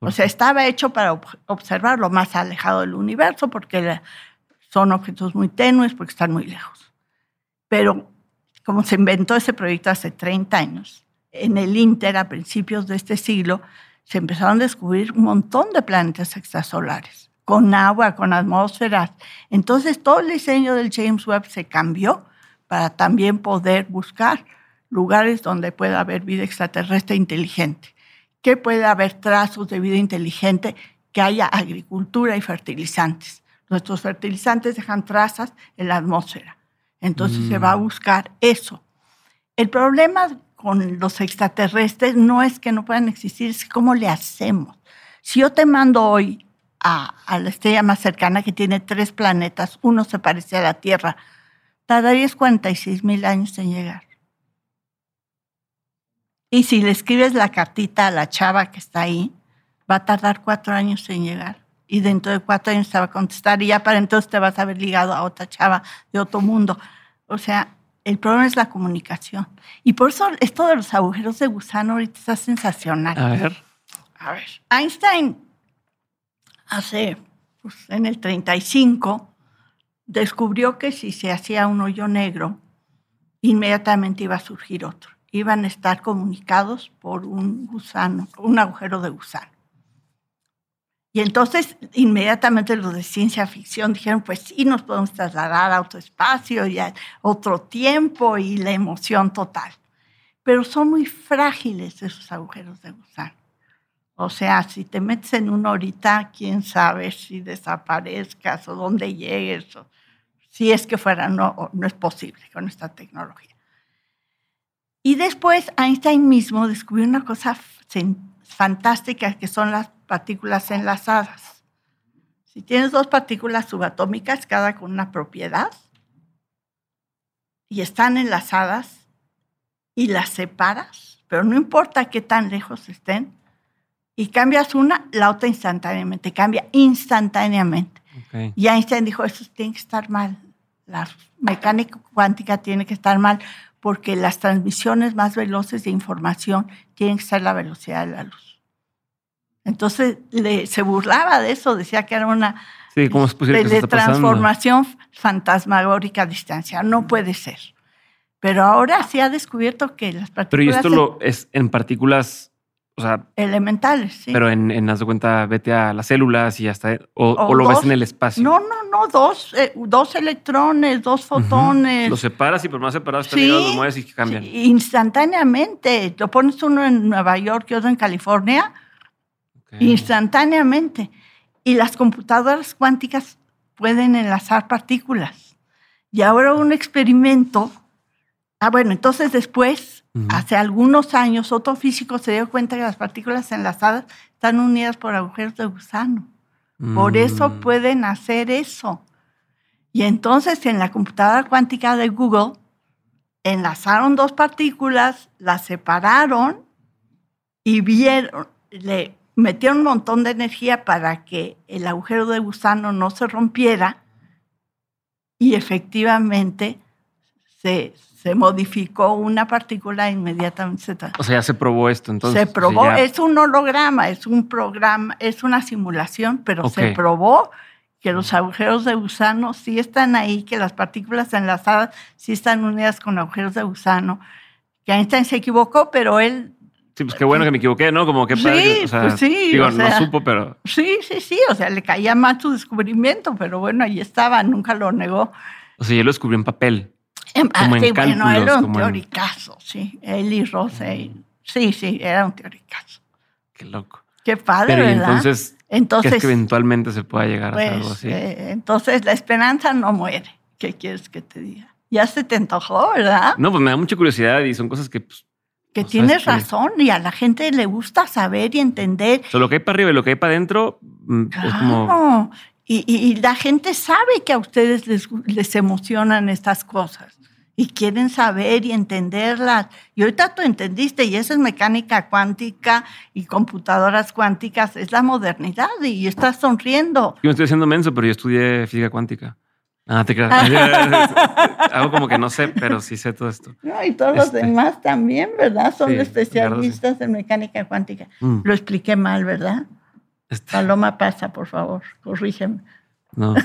O sea, estaba hecho para observar lo más alejado del universo porque son objetos muy tenues, porque están muy lejos. Pero como se inventó ese proyecto hace 30 años, en el Inter, a principios de este siglo, se empezaron a descubrir un montón de planetas extrasolares con agua, con atmósferas. Entonces todo el diseño del James Webb se cambió para también poder buscar lugares donde pueda haber vida extraterrestre inteligente, que pueda haber trazos de vida inteligente, que haya agricultura y fertilizantes. Nuestros fertilizantes dejan trazas en la atmósfera. Entonces se va a mm. buscar eso. El problema con los extraterrestres no es que no puedan existir, es cómo le hacemos. Si yo te mando hoy a, la estrella más cercana que tiene tres planetas, uno se parece a la Tierra, tardarías 46 mil años en llegar. Y si le escribes la cartita a la chava que está ahí, va a tardar cuatro años en llegar. Y dentro de cuatro años te va a contestar y ya para entonces te vas a haber ligado a otra chava de otro mundo. O sea, el problema es la comunicación. Y por eso esto de los agujeros de gusano ahorita está sensacional. A ver. A ver. Einstein hace, pues, en el 35, descubrió que si se hacía un hoyo negro, inmediatamente iba a surgir otro. Iban a estar comunicados por un gusano, un agujero de gusano. Y entonces inmediatamente los de ciencia ficción dijeron, pues sí, nos podemos trasladar a otro espacio y a otro tiempo y la emoción total. Pero son muy frágiles esos agujeros de gusano. O sea, si te metes en una horita, quién sabe si desaparezcas o dónde llegues. O, si es que fuera, no, no es posible con esta tecnología. Y después Einstein mismo descubrió una cosa fantástica que son las partículas enlazadas. Si tienes dos partículas subatómicas, cada con una propiedad, y están enlazadas y las separas, pero no importa qué tan lejos estén, y cambias una, la otra instantáneamente, cambia instantáneamente. Y Einstein dijo, eso tiene que estar mal. La mecánica cuántica tiene que estar mal porque las transmisiones más veloces de información tienen que ser la velocidad de la luz. Entonces le, se burlaba de eso, decía que era una sí, ¿cómo es de, transformación fantasmagórica a distancia. No puede ser. Pero ahora se ha descubierto que las partículas... Pero y esto lo es en partículas o sea, elementales, sí. Pero en, en haz de cuenta, vete a las células y hasta, o, o, lo ves en el espacio. No, no, no, dos, eh, dos electrones, dos fotones. Los separas y por más separados están sí, los mueves y cambian. instantáneamente. Lo pones uno en Nueva York y otro en California. Instantáneamente. Y las computadoras cuánticas pueden enlazar partículas. Y ahora un experimento. Ah, bueno, entonces después Hace algunos años, otro físico se dio cuenta que las partículas enlazadas están unidas por agujeros de gusano. Por eso mm. pueden hacer eso. Y entonces en la computadora cuántica de Google enlazaron dos partículas, las separaron y vieron, le metieron un montón de energía para que el agujero de gusano no se rompiera y efectivamente se, se modificó una partícula inmediatamente. Se O sea, ya se probó esto, entonces. se probó, ya- es un holograma, es un programa, es una simulación, pero se probó que los agujeros de gusano sí están ahí, que las partículas enlazadas sí están unidas con agujeros de gusano. Que Einstein se equivocó, pero él Sí, pues qué bueno que me equivoqué, ¿no? Como que Sí, padre. que- o sea, pues sí, Digo, o sea. no supo, pero. sí, sí, sí, o sea, le caía mal su descubrimiento, pero bueno, ahí estaba, nunca lo negó. O sea, yo lo descubrí en papel. Em, ah, Como en sí, bueno, cálculos, era un como en- teoricazo, sí, él y Rose, sí, sí, era un teoricazo. Qué loco. Qué padre, Pero y ¿verdad? entonces, Entonces, ¿crees que eventualmente se pueda llegar a hacer algo Pues, así? eh, entonces la esperanza no muere. ¿Qué quieres que te diga? Ya se te antojó, ¿verdad? No, pues me da mucha curiosidad y son cosas que, pues, Que tienes que- razón y a la gente le gusta saber y entender. o sea, lo que hay para arriba y lo que hay para adentro mm, es como. Y, y- y la gente sabe que a ustedes les, les emocionan estas cosas y quieren saber y entenderlas. Y ahorita tú entendiste, y eso es mecánica cuántica y computadoras cuánticas, es la modernidad y estás sonriendo. Yo me estoy haciendo menso, pero yo estudié física cuántica. Ah, te creas. Hago como que no sé, pero sí sé todo esto. No, y todos los Este. demás también, ¿verdad? Son Sí, especialistas en mecánica cuántica. Mm, Lo expliqué mal, ¿verdad? Este, Paloma pasa, por favor, corrígeme. no.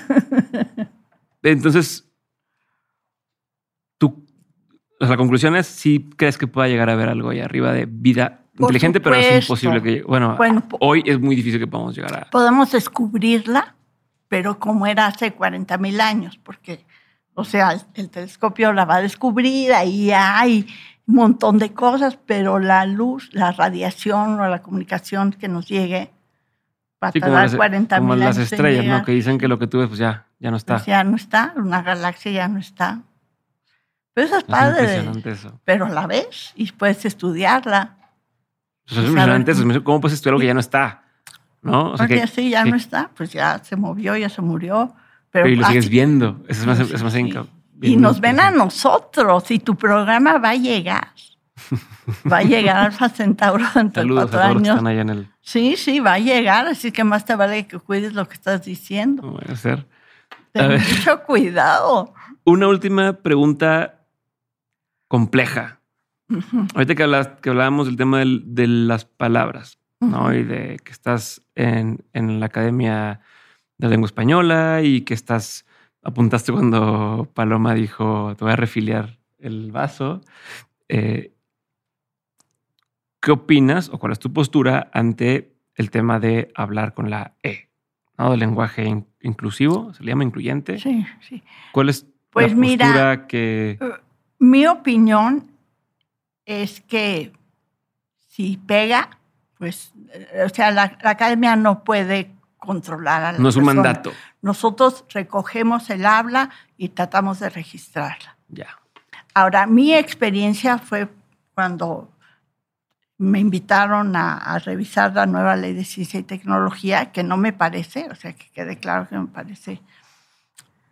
Entonces, tú, la conclusión es, sí crees que pueda llegar a haber algo ahí arriba de vida Por inteligente, pero es imposible que llegue. Bueno, Bueno, hoy es muy difícil que podamos llegar a... podemos descubrirla, pero como era hace 40 mil años, porque, o sea, el, el telescopio la va a descubrir, ahí hay un montón de cosas, pero la luz, la radiación o la comunicación que nos llegue va a Sí, tardar las, 40 como mil las años en estrellas. ¿no? Que dicen que lo que tú ves, pues ya, ya no está. Pues ya no está, una galaxia ya no está. Pero eso es es padre, impresionante eso. pero la ves y puedes estudiarla. Sea, es impresionante eso. ¿Cómo puedes estudiar algo que ya no está? ¿No? O sea, Porque que, sí, ya que- no está, pues ya se movió, ya se murió. Pero y lo así- sigues viendo. Eso es más, es más Sí. Y nos ven a nosotros y tu programa va a llegar. Va a llegar Alfa Centauro dentro de Saludos a cuatro todos los que años. están allá en el... Sí, sí, va a llegar, así que más te vale que cuides lo que estás diciendo. ¿Cómo va a ser? Ten ver. mucho cuidado. Una última pregunta compleja. Ahorita que, que hablábamos del tema del- de las palabras, ¿no? Y de que estás en, en la Academia de Lengua Española y que estás, apuntaste cuando Paloma dijo, te voy a refiliar el vaso. Eh, ¿Qué opinas o cuál es tu postura ante el tema de hablar con la E? ¿no? Del lenguaje in- inclusivo, se le llama incluyente. Sí, sí. ¿Cuál es Pues la mira, postura que... Mi opinión es que si pega, pues, eh, o sea, la, la academia no puede controlar a la No es un persona. mandato. Nosotros recogemos el habla y tratamos de registrarla. Ya. Ahora, mi experiencia fue cuando me invitaron a, a revisar la nueva ley de ciencia y tecnología, que no me parece, o sea, que quede claro que me parece.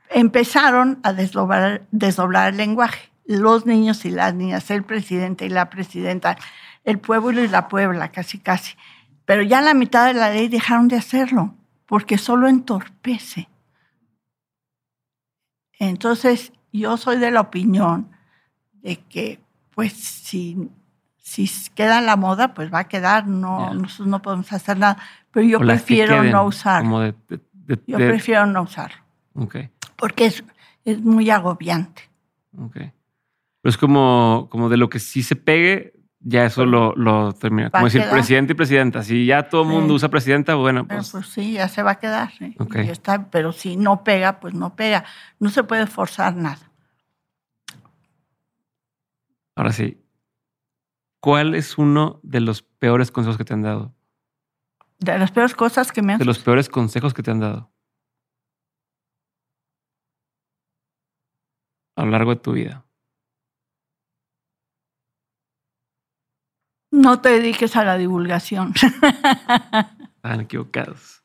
Empezaron a desdoblar, desdoblar el lenguaje. Los niños y las niñas, el presidente y la presidenta, el pueblo y la puebla, casi, casi. Pero ya la mitad de la ley dejaron de hacerlo, porque solo entorpece. Entonces, yo soy de la opinión de que, pues, si, si queda en la moda, pues va a quedar, no, nosotros no podemos hacer nada. Pero yo O las que prefiero queden, no usarlo. Como de, de- de- Yo prefiero no usarlo, Ok, porque es, es muy agobiante. ok. Pero es como, como de lo que sí se pegue, ya eso lo, lo termina. Como decir quedar. presidente y presidenta. Si ya todo el Sí. mundo usa presidenta, bueno, Pero pues, pues sí, ya se va a quedar. ¿sí? Ok. Y está, pero si no pega, pues no pega. No se puede forzar nada. ahora sí. ¿Cuál es uno de los peores consejos que te han dado? De las peores cosas que me han De los peores consejos que te han dado. A lo largo de tu vida. No te dediques a la divulgación. Estaban equivocados.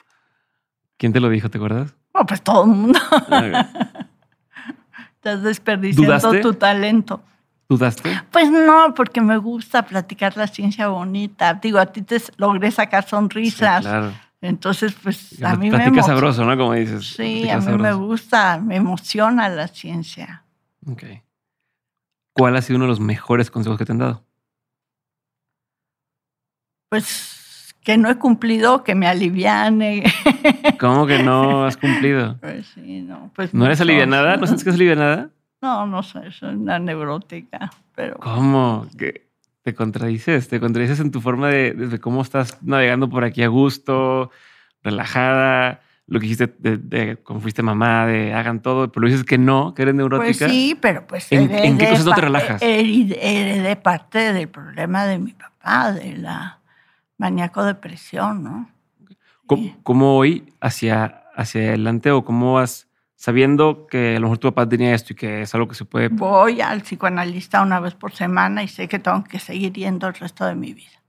¿Quién te lo dijo? ¿Te acuerdas? no, pues todo el mundo. Estás desperdiciando ¿Dudaste? tu talento. ¿Dudaste? Pues no, porque me gusta platicar la ciencia bonita. Digo, a ti te logré sacar sonrisas. Sí, claro. Entonces, pues Y a mí me Platica emociona. sabroso, ¿no? Como dices. Sí, a mí me gusta, me emociona la ciencia. Ok. ¿Cuál ha sido uno de los mejores consejos que te han dado? Pues que no he cumplido, que me aliviane. ¿Cómo que no has cumplido? Pues sí, no. Pues ¿No eres alivianada? ¿No sientes que es alivianada? No, no soy, soy una neurótica, pero ¿Cómo? Que te contradices, te contradices en tu forma de, de cómo estás navegando por aquí a gusto, relajada, lo que dijiste de, de cómo fuiste mamá, de hagan todo, pero dices que no, que eres pues neurótica. sí, pero pues ¿En- en qué cosas no te relajas? heredé- parte del problema de mi papá, de la maníaco-depresión, ¿no? ¿Cómo, cómo hoy hacia, hacia adelante o cómo vas sabiendo que a lo mejor tu papá tenía esto y que es algo que se puede... Voy al psicoanalista una vez por semana y sé que tengo que seguir yendo el resto de mi vida.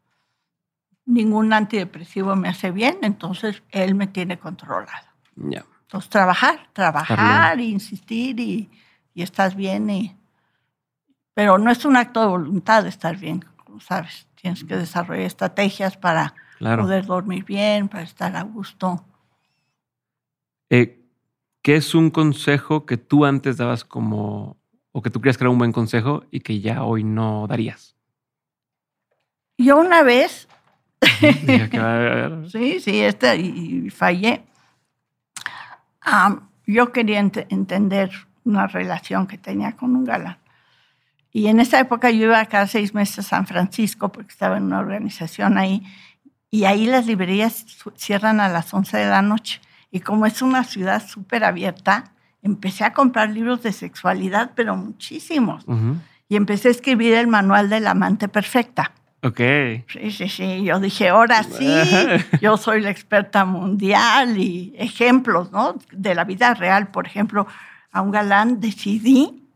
Ningún antidepresivo me hace bien, entonces él me tiene controlado. Entonces, trabajar, trabajar, Estar insistir y, y estás bien. Y, pero no es un acto de voluntad estar bien, como sabes. Tienes que desarrollar estrategias para Claro. poder dormir bien, para estar a gusto. Eh, ¿Qué es un consejo que tú antes dabas como, o que tú creías que era un buen consejo y que ya hoy no darías? Yo una vez, sí, sí, este, y, y fallé. Am, yo quería ent- entender una relación que tenía con un galán. Y en esa época yo iba cada seis meses a San Francisco porque estaba en una organización ahí. Y ahí las librerías cierran a las 11 de la noche. Y como es una ciudad súper abierta, empecé a comprar libros de sexualidad, pero muchísimos. Ujú. Y empecé a escribir el manual de la amante perfecta. Ok. Sí, sí, sí. Yo dije, ahora sí, yo soy la experta mundial y ejemplos, ¿no? De la vida real. Por ejemplo, a un galán decidí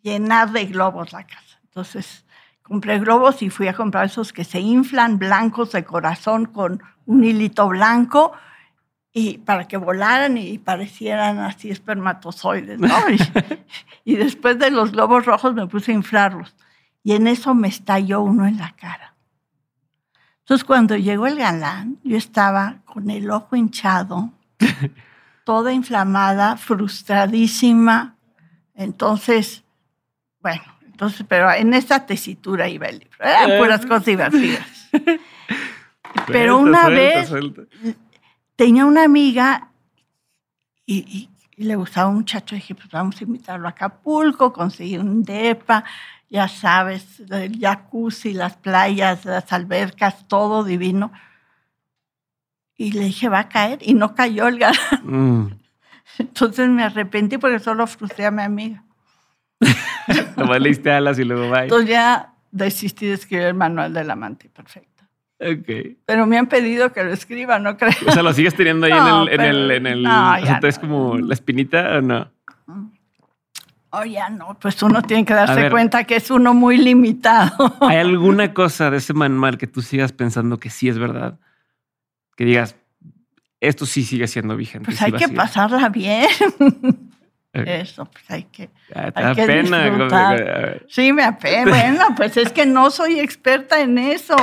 llenar de globos la casa. Entonces, compré globos y fui a comprar esos que se inflan blancos de corazón con un hilito blanco y para que volaran y parecieran así espermatozoides, ¿no? Y, y después de los globos rojos me puse a inflarlos y en eso me estalló uno en la cara. Entonces cuando llegó el galán, yo estaba con el ojo hinchado, toda inflamada, frustradísima. Entonces, bueno, entonces, pero en esa tesitura iba el libro. Eran puras cosas divertidas. Pero una suelta, vez suelta. Tenía una amiga y, y- y le gustaba un muchacho. Dije, pues vamos a invitarlo a Acapulco, conseguí un depa, ya sabes, el jacuzzi, las playas, las albercas, todo divino. Y le dije, va a caer. Y no cayó el galán. Mm. Entonces me arrepentí porque solo frustré a mi amiga. Nomás le diste alas y luego bye. Entonces ya desistí de escribir el manual del amante perfecto. Ok. Pero me han pedido que lo escriba, ¿no creo? O sea, lo sigues teniendo ahí No, en el, en el, en el, pero- no, o sea, ya ¿traes no. como la espinita o no? Oh, ya no, pues uno tiene que darse ver. cuenta que es uno muy limitado. ¿Hay alguna cosa de ese manual que tú sigas pensando que sí es verdad? Que digas, esto sí sigue siendo vigente. Pues sí hay que pasarla bien. Eso, pues hay que. ah, te hay da que pena. disfrutar. Sí, me apena. Bueno, pues es que no soy experta en eso.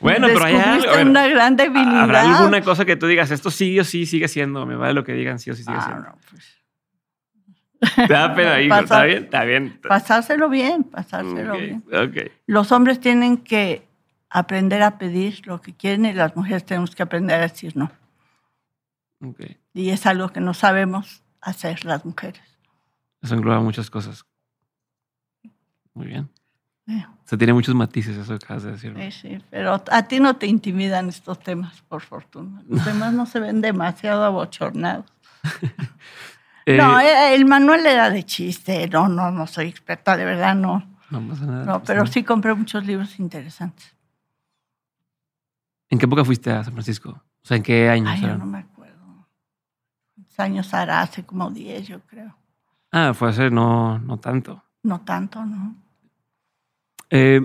Bueno, pero hay algo, una gran debilidad. ¿Habrá alguna cosa que tú digas, esto sí o sí sigue siendo? Me vale lo que digan, sí o sí sigue Ah, siendo. no, pues, Te da pena, hijo. Pasar- Está bien, está bien. pasárselo bien, pasárselo bien. Los hombres tienen que aprender a pedir lo que quieren y las mujeres tenemos que aprender a decir no. Y es algo que no sabemos hacer las mujeres. Eso engloba muchas cosas. Muy bien. Sí, O sea, tiene muchos matices eso que acabas de decir. sí, sí, pero a ti no te intimidan estos temas, por fortuna. Los demás no se ven demasiado abochornados. Eh, no, eh, el manual era de chiste. No, no, no soy experta, de verdad, no. no pasa nada. No, pero sí compré muchos libros interesantes. ¿En qué época fuiste a San Francisco? O sea, ¿en qué años? Ay, yo no me acuerdo. ¿Cuántos años hará? Hace como 10, yo creo. Ah, fue hace no, no tanto. No tanto, ¿no? Eh,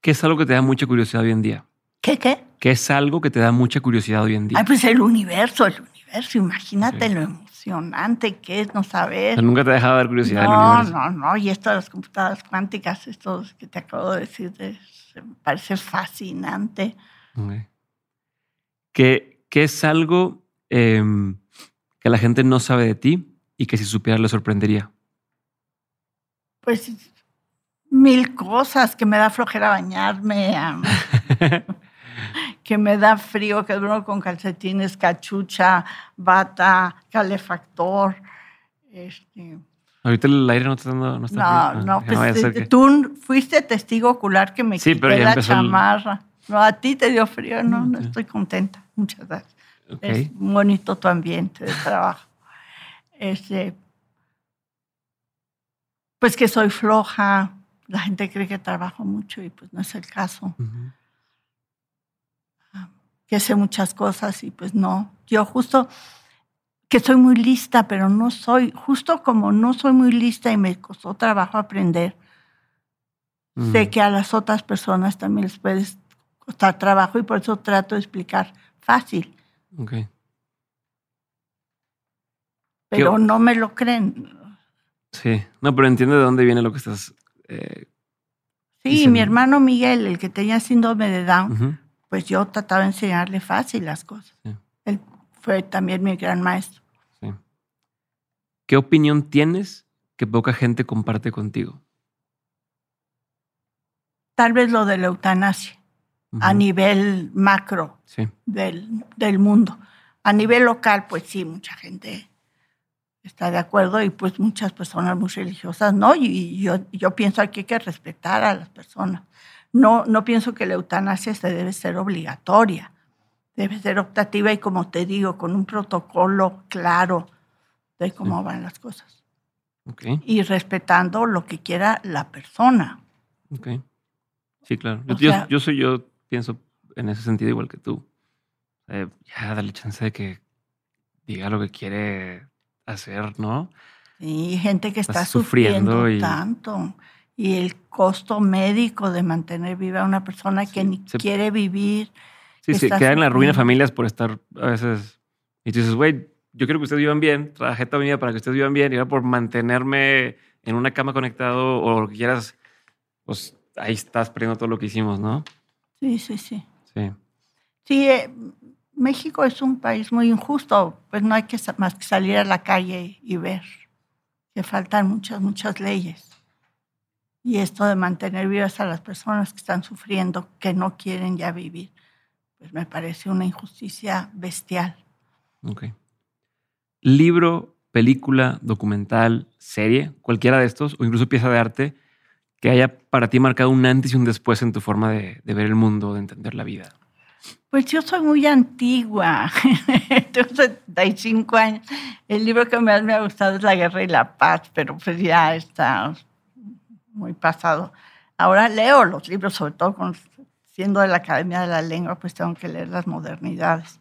¿Qué es algo que te da mucha curiosidad hoy en día? ¿Qué, qué? ¿Qué es algo que te da mucha curiosidad hoy en día? Ay, pues el universo, el universo. universo. Imagínate lo emocionante que es no saber. nunca te ha dejado dar curiosidad. No, no, no. Y esto de las computadoras cuánticas, esto que te acabo de decir, me parece fascinante. ¿Qué, es algo em, que la gente no sabe de ti y que si supiera le sorprendería? Pues mil cosas, que me da flojera bañarme, que me da frío, que duermo con calcetines, cachucha, bata, calefactor. Este. Ahorita el aire no está dando. No, está no, no, pues, tú fuiste testigo ocular que me sí, quité la chamarra. No, a ti te dio frío, no, no estoy contenta. Muchas gracias. Es bonito tu ambiente de trabajo. Este, pues que soy floja. La gente cree que trabajo mucho y pues no es el caso. Ah, que sé muchas cosas y pues no. Yo justo que soy muy lista, pero no soy, justo como no soy muy lista y me costó trabajo aprender, sé que a las otras personas también les puede costar trabajo y por eso trato de explicar fácil. Ok. Pero no me lo creen. Sí, no, pero entiende de dónde viene lo que estás. Eh, sí, mi hermano Miguel, el que tenía síndrome de Down, pues yo trataba de enseñarle fácil las cosas. Él fue también mi gran maestro. Sí. ¿Qué opinión tienes que poca gente comparte contigo? Tal vez lo de la eutanasia a nivel macro del, del, mundo. A nivel local, pues sí, mucha gente está de acuerdo y pues muchas personas muy religiosas no. Y, yo, yo pienso que hay que respetar a las personas. No, no pienso que la eutanasia se debe ser obligatoria, debe ser optativa y como te digo, con un protocolo claro de cómo van las cosas. Y respetando lo que quiera la persona. Sí, claro. Yo, yo, soy yo pienso en ese sentido igual que tú. Eh, ya, dale chance de que diga lo que quiere hacer, ¿no? Sí, gente que está sufriendo, tanto. Y el costo médico de mantener viva a una persona que ni quiere vivir. Sí, sí, queda en la ruina familias por estar a veces. Y tú dices, güey, yo quiero que ustedes vivan bien, trabajé toda mi vida para que ustedes vivan bien, y ahora por mantenerme en una cama conectado o lo que quieras, pues ahí estás perdiendo todo lo que hicimos, ¿no? Sí, sí, sí. Sí. Eh, México es un país muy injusto, pues no hay que más que salir a la calle y ver que faltan muchas, muchas leyes. Y esto de mantener vivas a las personas que están sufriendo, que no quieren ya vivir, pues me parece una injusticia bestial. Ok. Libro, película, documental, serie, cualquiera de estos, o incluso pieza de arte, que haya para ti marcado un antes y un después en tu forma de, ver el mundo, de entender la vida? Pues yo soy muy antigua, tengo 75 años. El libro que más me ha gustado es La Guerra y la Paz, pero pues ya está muy pasado. Ahora leo los libros, sobre todo siendo de la Academia de la Lengua, pues tengo que leer las modernidades.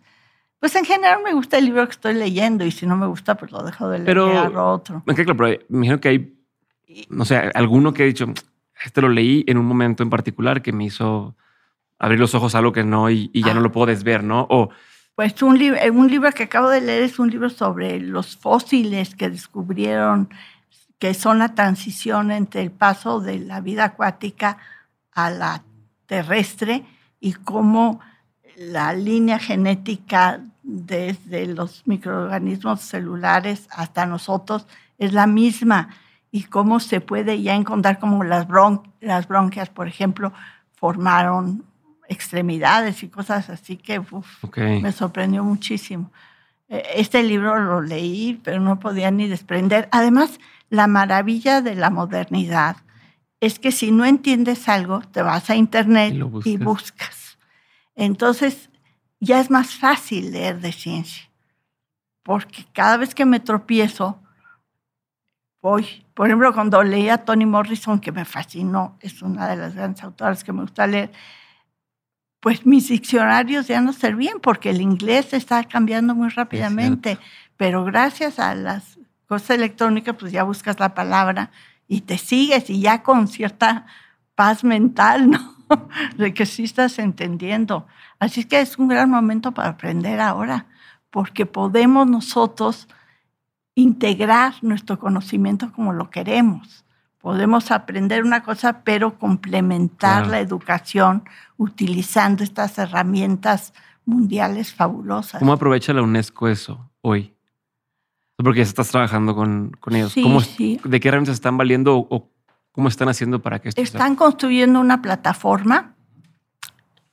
Pues en general me gusta el libro que estoy leyendo y si no me gusta, pues lo dejo de leer pero, otro. Okay, claro, pero me imagino que hay, no sé, alguno que ha dicho, este lo leí en un momento en particular que me hizo abrir los ojos a algo que no y, ya no ah. lo puedes ver, ¿no? O, pues un, libro, eh, un libro que acabo de leer es un libro sobre los fósiles que descubrieron que son la transición entre el paso de la vida acuática a la terrestre y cómo la línea genética desde los microorganismos celulares hasta nosotros es la misma y cómo se puede ya encontrar como las, las bronquias, por ejemplo, formaron extremidades y cosas así que me sorprendió muchísimo. E, este libro lo leí, pero no podía ni desprender. Además, la maravilla de la modernidad es que si no entiendes algo, te vas a internet y, y buscas. Entonces, ya es más fácil leer de ciencia, porque cada vez que me tropiezo, voy. Por ejemplo, cuando leí a Toni Morrison, que me fascinó, es una de las grandes autoras que me gusta leer, pues mis diccionarios ya no servían porque el inglés está cambiando muy rápidamente. Pero gracias a las cosas electrónicas, pues ya buscas la palabra y te sigues y ya con cierta paz mental, ¿no? De que sí estás entendiendo. Así que es un gran momento para aprender ahora, porque podemos nosotros integrar nuestro conocimiento como lo queremos. Podemos aprender una cosa, pero complementar la educación utilizando estas herramientas mundiales fabulosas. ¿Cómo aprovecha la UNESCO eso hoy? Porque estás trabajando con, ellos. ¿De qué herramientas están valiendo o, cómo están haciendo para que esto Están construyendo una plataforma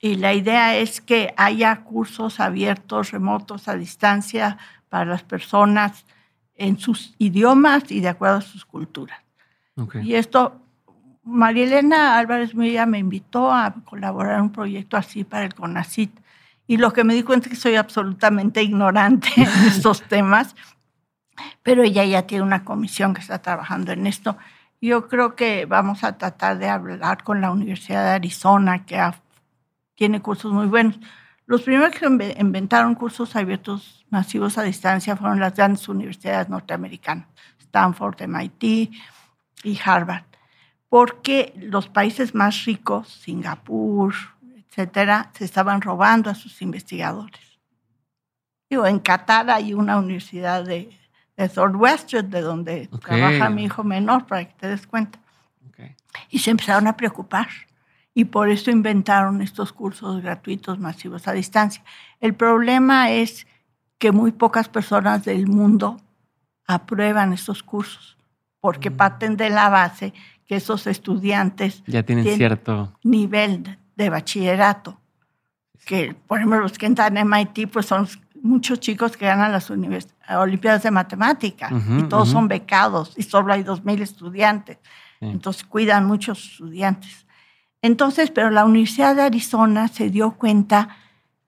y la idea es que haya cursos abiertos, remotos, a distancia para las personas en sus idiomas y de acuerdo a sus culturas. Y esto, María Elena Álvarez Milla me invitó a colaborar en un proyecto así para el CONACIT. Y lo que me di cuenta es que soy absolutamente ignorante en estos temas, pero ella ya tiene una comisión que está trabajando en esto. Yo creo que vamos a tratar de hablar con la Universidad de Arizona, que tiene cursos muy buenos. Los primeros que inventaron cursos abiertos masivos a distancia fueron las grandes universidades norteamericanas, Stanford, MIT, y Harvard, porque los países más ricos, Singapur, etcétera, se estaban robando a sus investigadores. Digo, en Qatar hay una universidad de, de Northwestern, de donde trabaja mi hijo menor, para que te des cuenta. Y se empezaron a preocupar. Y por eso inventaron estos cursos gratuitos masivos a distancia. El problema es que muy pocas personas del mundo aprueban estos cursos porque parten de la base que esos estudiantes ya tienen, cierto nivel de bachillerato. Que, por ejemplo, los que entran en MIT, pues son muchos chicos que ganan las Olimpiadas de Matemática y todos son becados y solo hay 2.000 estudiantes. Entonces cuidan muchos estudiantes. Entonces, pero la Universidad de Arizona se dio cuenta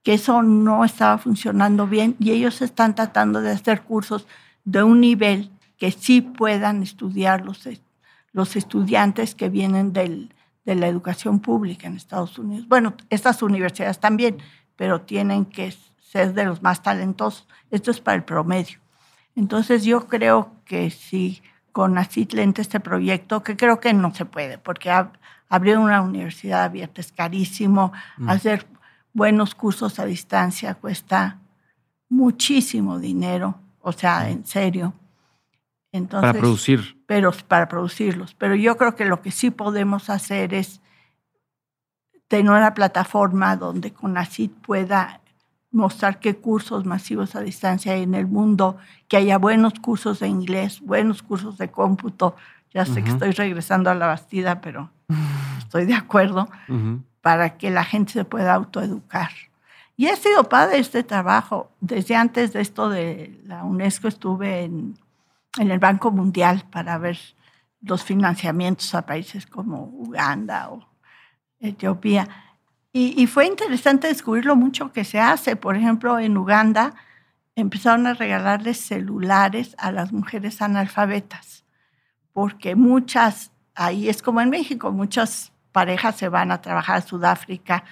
que eso no estaba funcionando bien y ellos están tratando de hacer cursos de un nivel que sí puedan estudiar los, los estudiantes que vienen del, de la educación pública en Estados Unidos. Bueno, estas universidades también, pero tienen que ser de los más talentosos. Esto es para el promedio. Entonces yo creo que si con lente este proyecto, que creo que no se puede, porque abrir una universidad abierta es carísimo, mm. hacer buenos cursos a distancia cuesta muchísimo dinero, o sea, en serio para producir. Pero para producirlos. Pero yo creo que lo que sí podemos hacer es tener una plataforma donde CONACIT pueda mostrar qué cursos masivos a distancia hay en el mundo, que haya buenos cursos de inglés, buenos cursos de cómputo. Ya sé que estoy regresando a la bastida, pero estoy de acuerdo, para que la gente se pueda autoeducar. Y ha sido padre este trabajo. Desde antes de esto de la UNESCO estuve en en el Banco Mundial para ver los financiamientos a países como Uganda o Etiopía. Y, fue interesante descubrir lo mucho que se hace. Por ejemplo, en Uganda empezaron a regalarles celulares a las mujeres analfabetas, porque muchas, ahí es como en México, muchas parejas se van a trabajar a Sudáfrica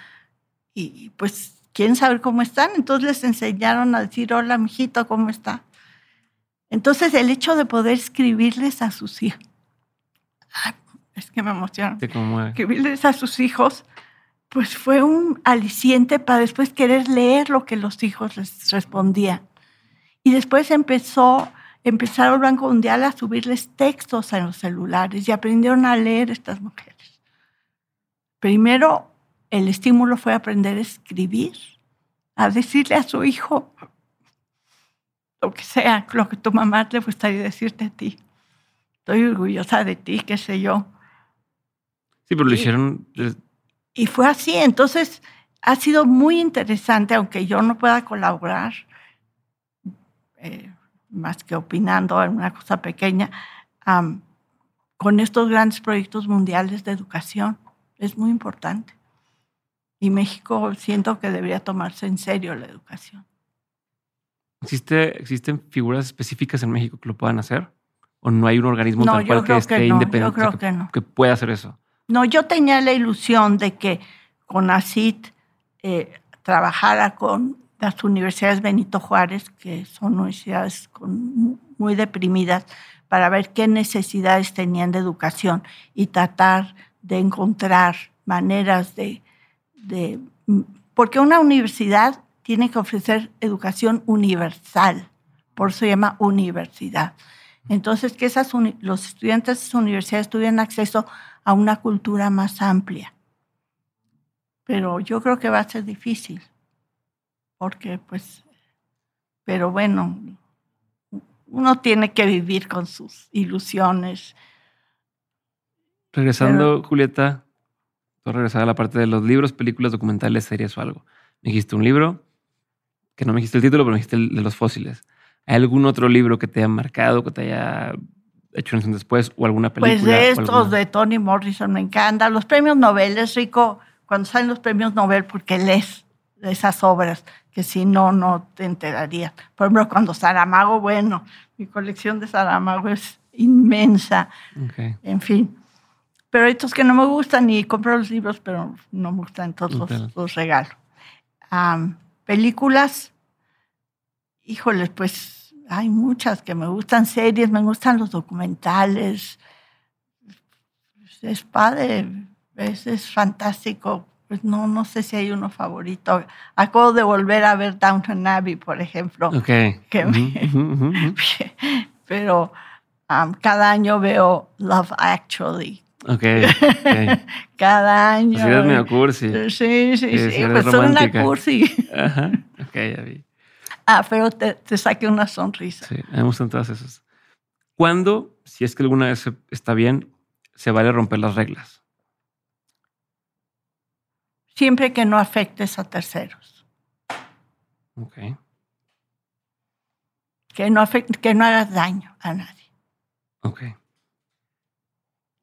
y pues quieren saber cómo están. Entonces les enseñaron a decir, hola, mijito, ¿cómo está? Entonces, el hecho de poder escribirles a sus hijos, es que me emociona, escribirles a sus hijos, pues fue un aliciente para después querer leer lo que los hijos les respondían. Y después empezó, empezaron el Banco Mundial a subirles textos en los celulares y aprendieron a leer estas mujeres. Primero, el estímulo fue aprender a escribir, a decirle a su hijo, lo que sea, lo que tu mamá le gustaría decirte a ti. Estoy orgullosa de ti, qué sé yo. Sí, pero lo hicieron. Y fue así. Entonces, ha sido muy interesante, aunque yo no pueda colaborar, eh, más que opinando en una cosa pequeña, con estos grandes proyectos mundiales de educación. Es muy importante. Y México siento que debería tomarse en serio la educación. ¿Existe, ¿Existen figuras específicas en México que lo puedan hacer? ¿O no hay un organismo tal cual que esté independiente que, pueda hacer eso? No, yo tenía la ilusión de que con ACIT eh, trabajara con las universidades Benito Juárez, que son universidades muy deprimidas, para ver qué necesidades tenían de educación y tratar de encontrar maneras de, de porque una universidad tiene que ofrecer educación universal, por eso se llama universidad. Entonces, que esas los estudiantes de esas universidades tuvieran acceso a una cultura más amplia. Pero yo creo que va a ser difícil, porque pues, pero bueno, uno tiene que vivir con sus ilusiones. Regresando, Julieta, tú regresar a la parte de los libros, películas, documentales, series o algo. Me dijiste un libro, que no me dijiste el título, pero me dijiste el de los fósiles. ¿Hay algún otro libro que te haya marcado, que te haya hecho un después o alguna película? Pues de estos de Toni Morrison me encanta. Los premios Nobel es rico cuando salen los premios Nobel porque lees esas obras que si no, no te enterarías. Por ejemplo, cuando Saramago, bueno, mi colección de Saramago es inmensa. En fin. Pero estos que no me gustan y compro los libros, pero no me gustan, todos los, los, regalo. Películas, híjoles, pues hay muchas que me gustan, series, me gustan los documentales. Es padre, es, es fantástico pues no, no sé si hay uno favorito. Acabo de volver a ver Downton Abbey, por ejemplo. Ok. pero um, cada año veo Love Actually. Ok. cada año. Así eres medio cursi. Sí, sí, sí. Pues soy una cursi. Ajá. Ok, ya vi. Ah, pero te, te saqué una sonrisa. Sí, me gustan todas esas. ¿Cuándo, si es que alguna vez está bien, se vale romper las reglas? siempre que no afectes a terceros. Ok. Que no, que no hagas daño a nadie. Ok.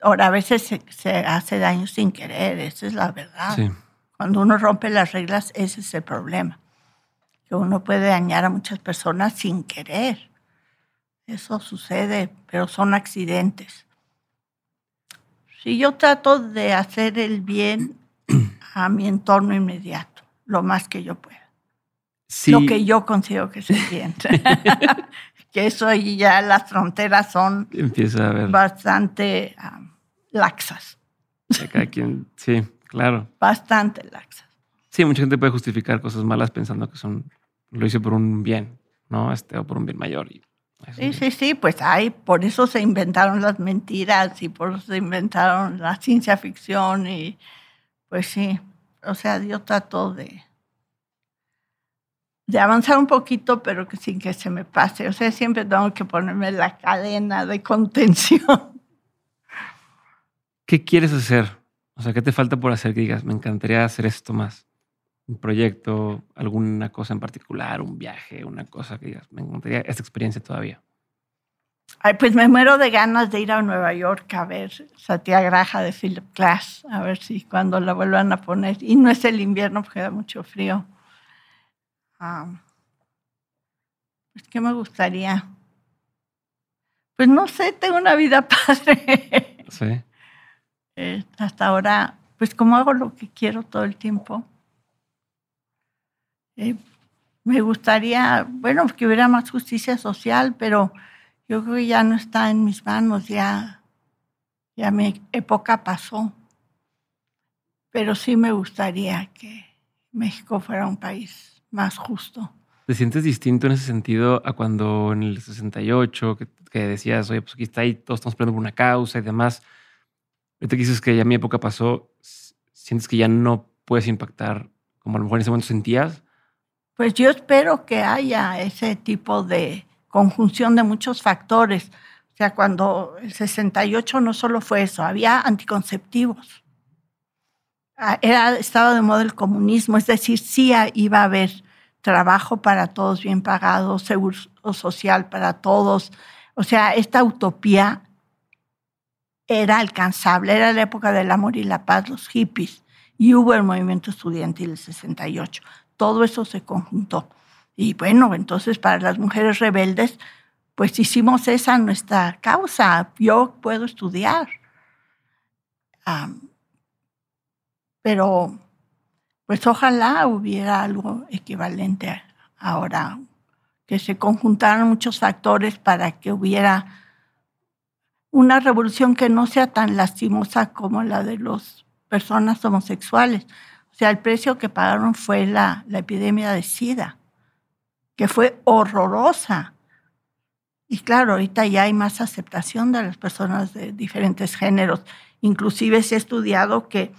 Ahora, a veces se, hace daño sin querer, esa es la verdad. Sí. Cuando uno rompe las reglas, ese es el problema. Que uno puede dañar a muchas personas sin querer. Eso sucede, pero son accidentes. Si yo trato de hacer el bien a mi entorno inmediato, lo más que yo pueda. Lo que yo considero que se siente. que eso y ya las fronteras son Empieza a ver. bastante laxas. quien, sí, claro. Bastante laxas. Sí, mucha gente puede justificar cosas malas pensando que son lo hice por un bien, ¿no? Este, o por un bien mayor. sí, sí, sí, pues hay, por eso se inventaron las mentiras y por eso se inventaron la ciencia ficción y pues sí, o sea, yo trato de, de avanzar un poquito, pero que sin que se me pase. O sea, siempre tengo que ponerme la cadena de contención. ¿Qué quieres hacer? O sea, ¿qué te falta por hacer que digas, me encantaría hacer esto más? Un proyecto, alguna cosa en particular, un viaje, una cosa que digas, me encantaría esta experiencia todavía. Ay, pues me muero de ganas de ir a Nueva York a ver Satyagraha de Philip Glass, a ver si cuando la vuelvan a poner. Y no es el invierno porque da mucho frío. Pues, ¿qué me gustaría? Pues no sé, tengo una vida padre. Sí. Eh, hasta ahora, pues como hago lo que quiero todo el tiempo, eh, me gustaría, bueno, que hubiera más justicia social, pero yo creo que ya no está en mis manos, ya, ya mi época pasó. Pero sí me gustaría que México fuera un país más justo. ¿Te sientes distinto en ese sentido a cuando en el 68 que, que decías, oye, pues aquí está ahí, todos estamos peleando por una causa y demás? Ahorita que dices que ya mi época pasó, ¿sientes que ya no puedes impactar como a lo mejor en ese momento sentías? Pues yo espero que haya ese tipo de, conjunción de muchos factores. O sea, cuando el 68 no solo fue eso, había anticonceptivos. Ah, era, estaba de moda el comunismo, es decir, sí iba a haber trabajo para todos bien pagado, seguro social para todos. O sea, esta utopía era alcanzable, era la época del amor y la paz, los hippies, y hubo el movimiento estudiantil del 68. Todo eso se conjuntó. Y bueno, entonces para las mujeres rebeldes, pues hicimos esa nuestra causa. Yo puedo estudiar. Pero pues ojalá hubiera algo equivalente ahora, que se conjuntaran muchos factores para que hubiera una revolución que no sea tan lastimosa como la de las personas homosexuales. O sea, el precio que pagaron fue la, la epidemia de SIDA, que fue horrorosa. Y claro, ahorita ya hay más aceptación de las personas de diferentes géneros. Inclusive se ha estudiado que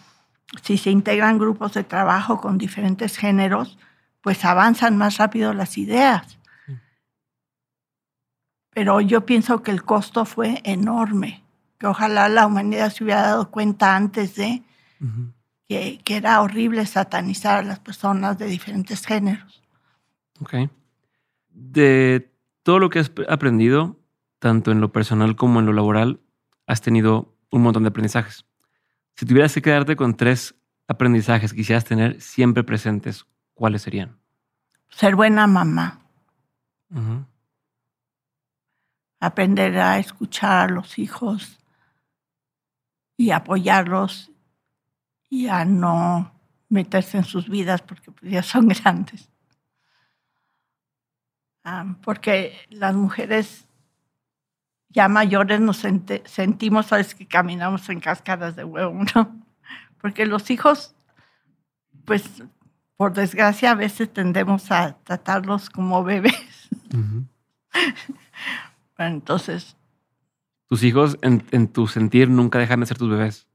si se integran grupos de trabajo con diferentes géneros, pues avanzan más rápido las ideas. Pero yo pienso que el costo fue enorme, que ojalá la humanidad se hubiera dado cuenta antes de que, que, era horrible satanizar a las personas de diferentes géneros. Ok. De todo lo que has aprendido, tanto en lo personal como en lo laboral, has tenido un montón de aprendizajes. Si tuvieras que quedarte con tres aprendizajes que quisieras tener siempre presentes, ¿cuáles serían? Ser buena mamá. Aprender a escuchar a los hijos y apoyarlos y a no meterse en sus vidas porque pues, ya son grandes. Ah, porque las mujeres ya mayores nos sentimos, sabes, que caminamos en cascadas de huevo, ¿no? Porque los hijos, pues, por desgracia, a veces tendemos a tratarlos como bebés. entonces... ¿Tus hijos, en, tu sentir, nunca dejan de ser tus bebés?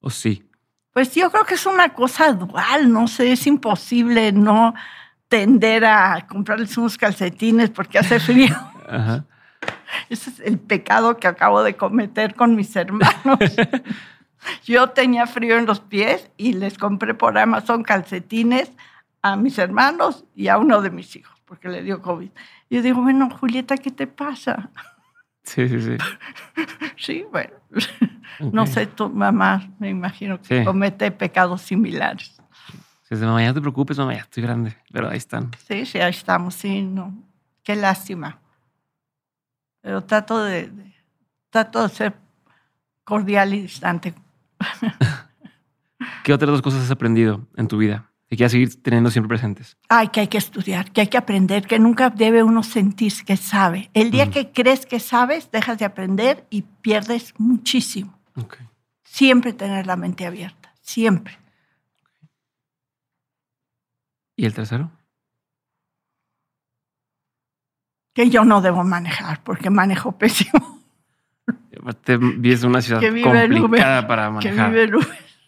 ¿O sí? Pues yo creo que es una cosa dual, no sé, es imposible no tender a comprarles unos calcetines porque hace frío. Ajá. Ese es el pecado que acabo de cometer con mis hermanos. Yo tenía frío en los pies y les compré por Amazon calcetines a mis hermanos y a uno de mis hijos, porque le dio COVID. Y yo digo, bueno, Julieta, ¿qué te pasa? Sí, sí, sí. sí, bueno. No sé, tu mamá, me imagino que comete pecados similares. Sí, mamá, ya no te preocupes, mamá, ya estoy grande, pero ahí están. Sí, sí, ahí estamos, sí, no. Qué lástima pero trato de, trato de ser cordial y distante. ¿Qué otras dos cosas has aprendido en tu vida y que seguir teniendo siempre presentes? Ay, que hay que estudiar, que hay que aprender, que nunca debe uno sentir que sabe. El día que crees que sabes, dejas de aprender y pierdes muchísimo. Siempre tener la mente abierta, siempre. ¿Y el tercero? Que yo no debo manejar porque manejo pésimo. Te vives una ciudad complicada para manejar. Que vive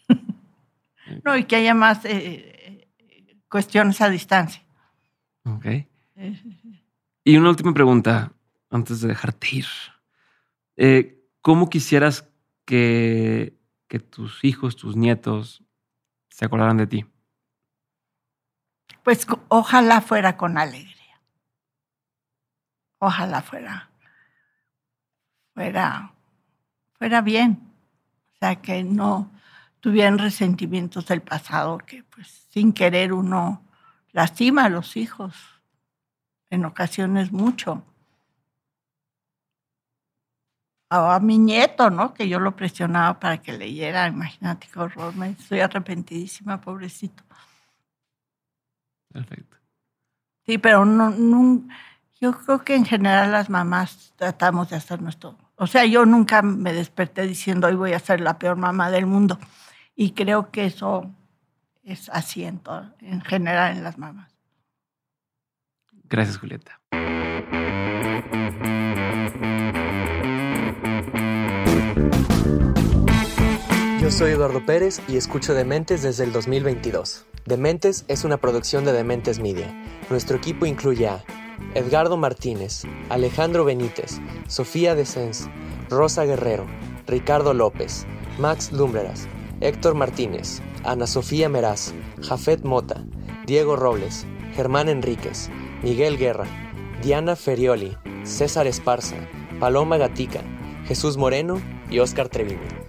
no, y que haya más eh, cuestiones a distancia. Ok. Y una última pregunta antes de dejarte ir. Eh, ¿Cómo quisieras que, que tus hijos, tus nietos se acordaran de ti? Pues ojalá fuera con alegría ojalá fuera, fuera, fuera bien. O sea, que no tuvieran resentimientos del pasado, que pues sin querer uno lastima a los hijos, en ocasiones mucho. A, mi nieto, ¿no? Que yo lo presionaba para que leyera, imagínate qué horror, me estoy arrepentidísima, pobrecito. Perfecto. Sí, pero no, no yo creo que en general las mamás tratamos de hacer nuestro. O sea, yo nunca me desperté diciendo hoy voy a ser la peor mamá del mundo. Y creo que eso es así en, en general en las mamás. Gracias, Julieta. Yo soy Eduardo Pérez y escucho Dementes desde el 2022. Dementes es una producción de Dementes Media. Nuestro equipo incluye a Edgardo Martínez, Alejandro Benítez, Sofía Desens, Rosa Guerrero, Ricardo López, Max Lumbreras, Héctor Martínez, Ana Sofía Meraz, Jafet Mota, Diego Robles, Germán Enríquez, Miguel Guerra, Diana Ferioli, César Esparza, Paloma Gatica, Jesús Moreno y Óscar Treviño.